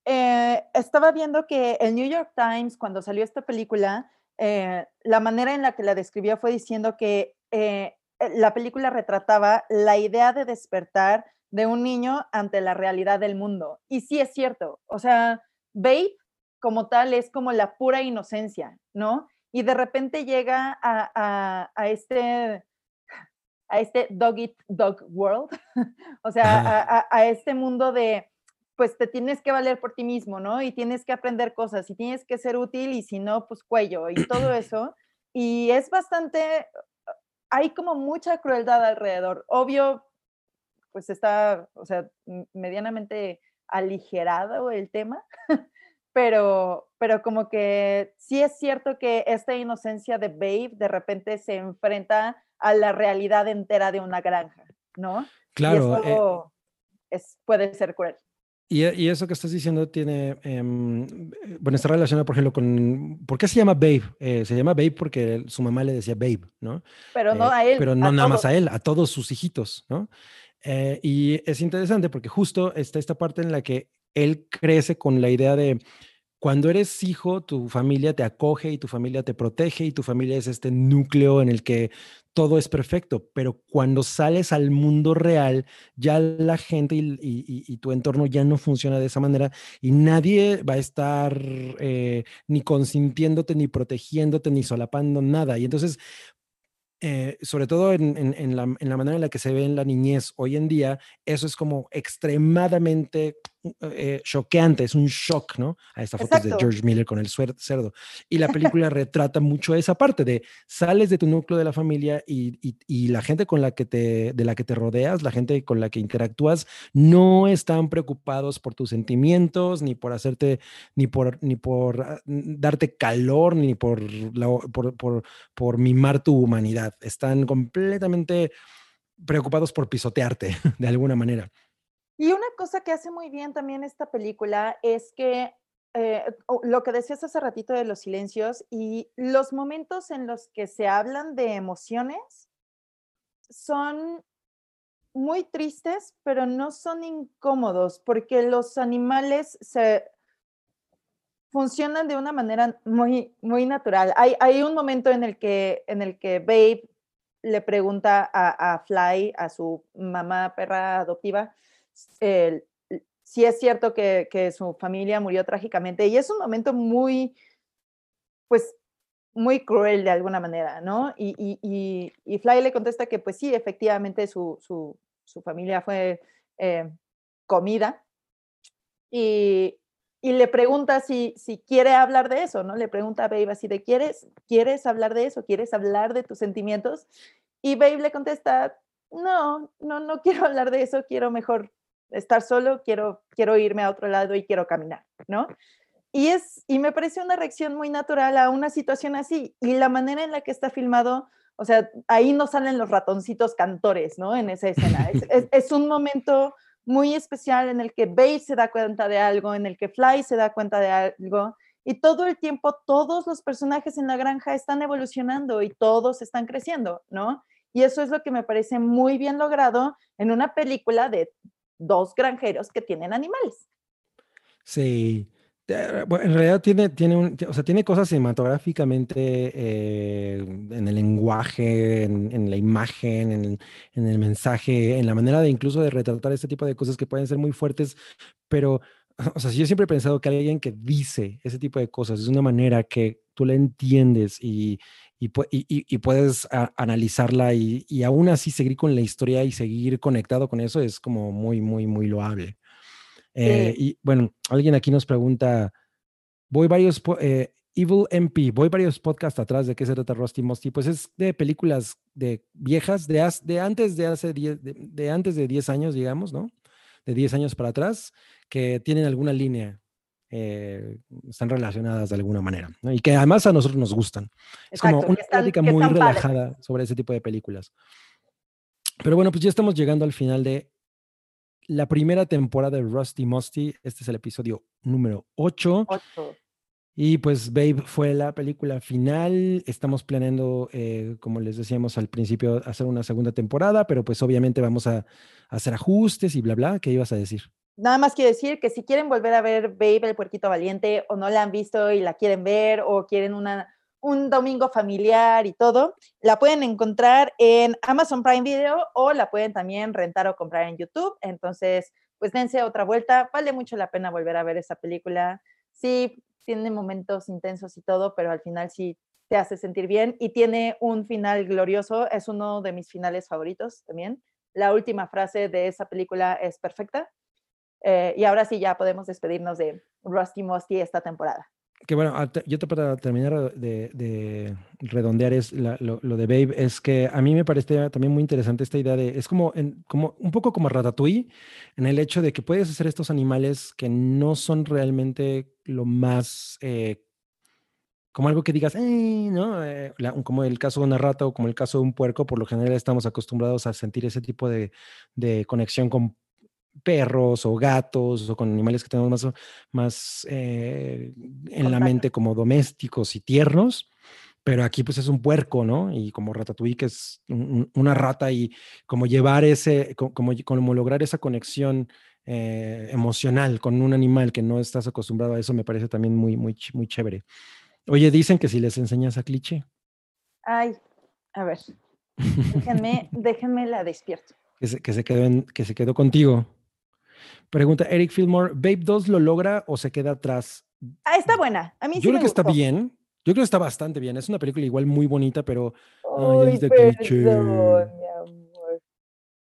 Eh, estaba viendo que el New York Times, cuando salió esta película, eh, la manera en la que la describió fue diciendo que eh, la película retrataba la idea de despertar de un niño ante la realidad del mundo. Y sí es cierto, o sea, Babe como tal es como la pura inocencia, ¿no? y de repente llega a, a, este a este dog eat dog world, [laughs] o sea, [laughs] a, a, este mundo de, pues te tienes que valer por ti mismo, ¿no? Y tienes que aprender cosas y tienes que ser útil y si no, pues cuello y todo [clears throat] eso. Y es bastante, hay como mucha crueldad alrededor. Obvio, pues está, o sea, medianamente aligerado el tema, [laughs] pero, pero como que sí es cierto que esta inocencia de Babe de repente se enfrenta a la realidad entera de una granja, ¿no? Claro. Y eso eh es, puede ser cruel. Y, eso que estás diciendo tiene, em, bueno, está relacionado, por ejemplo, con, ¿por qué se llama Babe? Eh, se llama Babe porque su mamá le decía Babe, ¿no? Pero no eh, a él. Pero no nada más a él, a todos sus hijitos, ¿no? Eh, y es interesante porque justo está esta parte en la que él crece con la idea de cuando eres hijo, tu familia te acoge y tu familia te protege y tu familia es este núcleo en el que todo es perfecto, pero cuando sales al mundo real, ya la gente y, tu entorno ya no funciona de esa manera y nadie va a estar eh, ni consintiéndote, ni protegiéndote, ni solapando nada. Y entonces, eh, sobre todo en, la, manera en la que se ve en la niñez hoy en día, eso es como extremadamente eh, choqueante, es un shock, ¿no? A esta foto de George Miller con el cerdo. Y la [laughs] película retrata mucho esa parte de sales de tu núcleo de la familia y, y, la gente con la que te, de la que te rodeas, la gente con la que interactúas, no están preocupados por tus sentimientos, ni por hacerte, ni por, ni por ah, darte calor, ni por, por, por, por mimar tu humanidad. Están completamente preocupados por pisotearte [laughs] de alguna manera. Y una cosa que hace muy bien también esta película es que eh, lo que decías hace ratito de los silencios y los momentos en los que se hablan de emociones son muy tristes, pero no son incómodos, porque los animales funcionan de una manera muy, muy natural. Hay, un momento en el que, en el que Babe le pregunta a Fly, a su mamá perra adoptiva, si es cierto que, su familia murió trágicamente y es un momento muy, pues, muy cruel de alguna manera, ¿no? Y, Fly le contesta que pues sí, efectivamente su, familia fue eh, comida y, le pregunta si, si quiere hablar de eso, ¿no? Le pregunta a Babe así de, ¿quieres, ¿quieres hablar de eso? ¿Quieres hablar de tus sentimientos? Y Babe le contesta, no, no, no quiero hablar de eso, quiero mejor estar solo, quiero, quiero irme a otro lado y quiero caminar, ¿no? Y, es, y me parece una reacción muy natural a una situación así. Y la manera en la que está filmado, o sea, ahí no salen los ratoncitos cantores, ¿no? En esa escena. Es, un momento muy especial en el que Babe se da cuenta de algo, en el que Fly se da cuenta de algo. Y todo el tiempo, todos los personajes en la granja están evolucionando y todos están creciendo, ¿no? Y eso es lo que me parece muy bien logrado en una película de dos granjeros que tienen animales. Sí. Eh, en realidad tiene, tiene, un, o sea, tiene cosas cinematográficamente eh, en el lenguaje, en, la imagen, en, en, el mensaje, en la manera de incluso de retratar este tipo de cosas que pueden ser muy fuertes, pero, [laughs] o sea, yo siempre he pensado que alguien que dice ese tipo de cosas es una manera que tú le entiendes y, y, puedes analizarla y, aún así seguir con la historia y seguir conectado con eso es como muy, muy, muy loable. Eh, y bueno, alguien aquí nos pregunta, voy varios, eh, Evil MP, voy varios podcasts atrás de qué se trata Rusty Musty, pues es de películas de viejas, de, de antes de hace 10, de, antes de 10 años, digamos, ¿no? De 10 años para atrás, que tienen alguna línea eh, están relacionadas de alguna manera, y que además a nosotros nos gustan. es como una plática muy relajada sobre ese tipo de películas. Pero bueno, pues ya estamos llegando al final de la primera temporada de Rusty Musty. Este es el episodio número 8. Y pues Babe fue la película final. Estamos planeando, eh, como les decíamos al principio, hacer una segunda temporada, pero pues obviamente vamos a, a hacer ajustes y bla, bla. ¿Qué ibas a decir? Nada más quiero decir que si quieren volver a ver Babe el puerquito valiente o no la han visto y la quieren ver o quieren una, un domingo familiar y todo, la pueden encontrar en Amazon Prime Video o la pueden también rentar o comprar en YouTube. Entonces, pues dense otra vuelta. Vale mucho la pena volver a ver esa película. Sí, tiene momentos intensos y todo, pero al final sí te hace sentir bien y tiene un final glorioso, es uno de mis finales favoritos también. La última frase de esa película es perfecta. Eh, y ahora sí ya podemos despedirnos de Rusty Musty esta temporada. Que bueno, yo te para terminar de, redondear es lo, de Babe, es que a mí me parece también muy interesante esta idea de, es como, como un poco como Ratatouille, en el hecho de que puedes hacer estos animales que no son realmente lo más eh, como algo que digas, eh, ¿no? Eh, como el caso de una rata o como el caso de un puerco, por lo general estamos acostumbrados a sentir ese tipo de, conexión con perros o gatos o con animales que tenemos más, más eh, en la mente como domésticos y tiernos. Pero aquí pues es un puerco, ¿no? Y como Ratatouille, que es una rata y como llevar ese, como, como lograr esa conexión emocional con un animal que no estás acostumbrado a eso, me parece también muy, muy, muy chévere. Oye, dicen que si les enseñas a cliché. Ay, a ver. Déjenme, [laughs] déjenme la despierto. Que se, que se, quedó que se quedó contigo. Pregunta Eric Fillmore, ¿Babe 2 lo logra o se queda atrás? Ah, está buena. A mí Yo creo que está bien. Yo creo que está bastante bien. Es una película igual muy bonita, pero. Ay, cliché.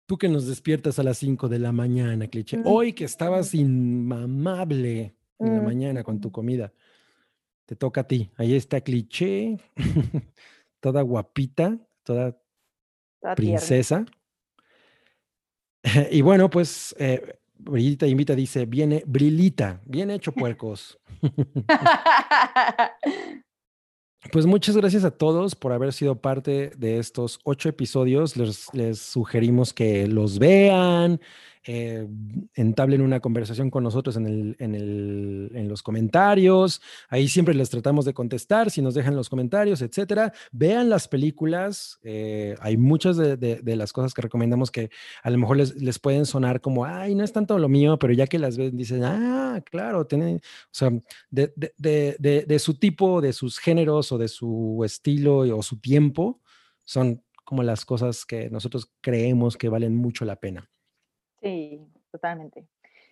Tú que nos despiertas a las 5 de la mañana, cliché. Hoy que estabas inmamable en la mañana con tu comida. Te toca a ti. Ahí está cliché, [laughs] toda guapita, toda, princesa. [laughs] y bueno, pues eh, Brillita Invita dice, viene Brilita, bien hecho puercos. [laughs] Pues muchas gracias a todos por haber sido parte de estos ocho episodios. Les, les sugerimos que los vean, eh, entablen una conversación con nosotros en, el, en, los comentarios. Ahí siempre les tratamos de contestar, si nos dejan los comentarios, etcétera. Vean las películas. Eh, hay muchas de, de, las cosas que recomendamos que a lo mejor les, les, pueden sonar como, ay, no es tanto lo mío, pero ya que las ven, dicen, ah, claro, tienen, o sea, de, de su tipo, de sus géneros o de su estilo o su tiempo, son como las cosas que nosotros creemos que valen mucho la pena. Sí, totalmente.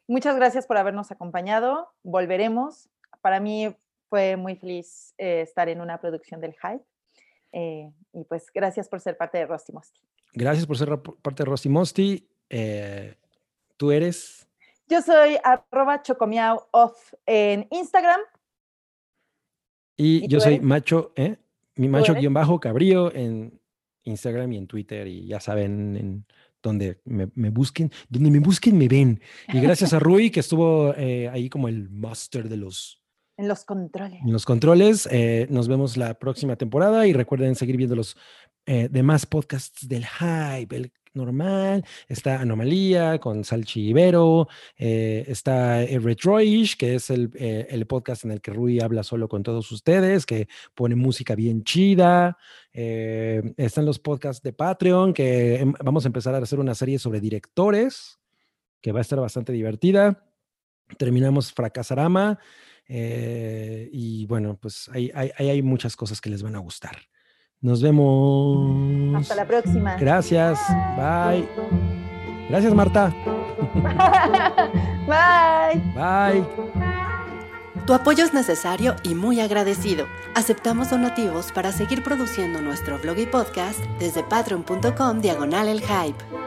Muchas gracias por habernos acompañado. Volveremos. Para mí fue muy feliz eh, estar en una producción del Hype. Eh, y pues gracias por ser parte de Rosti Mosti. Gracias por ser parte de Rosti Mosti. Eh, ¿Tú eres? Yo soy arroba chocomiao off en Instagram. Y, yo soy macho, ¿eh? Mi macho guion bajo cabrío en Instagram y en Twitter. Y ya saben, en donde me, busquen, donde me busquen me ven. Y gracias a [laughs] Rui que estuvo eh, ahí como el master de los... En los controles. En los controles. Eh, nos vemos la próxima temporada y recuerden seguir viendo los eh, demás podcasts del Hype, el normal, está Anomalía con Salchi Ibero, eh, está Retroish, que es el, eh, el, podcast en el que Rui habla solo con todos ustedes, que pone música bien chida. Eh, están los podcasts de Patreon, que em, vamos a empezar a hacer una serie sobre directores, que va a estar bastante divertida. Terminamos Fracasarama. y bueno, pues ahí hay muchas cosas que les van a gustar. Nos vemos. Hasta la próxima. Gracias. Bye. Gracias, Marta. [laughs] Bye. Bye. Tu apoyo es necesario y muy agradecido. Aceptamos donativos para seguir produciendo nuestro blog y podcast desde patreon.com diagonal el hype.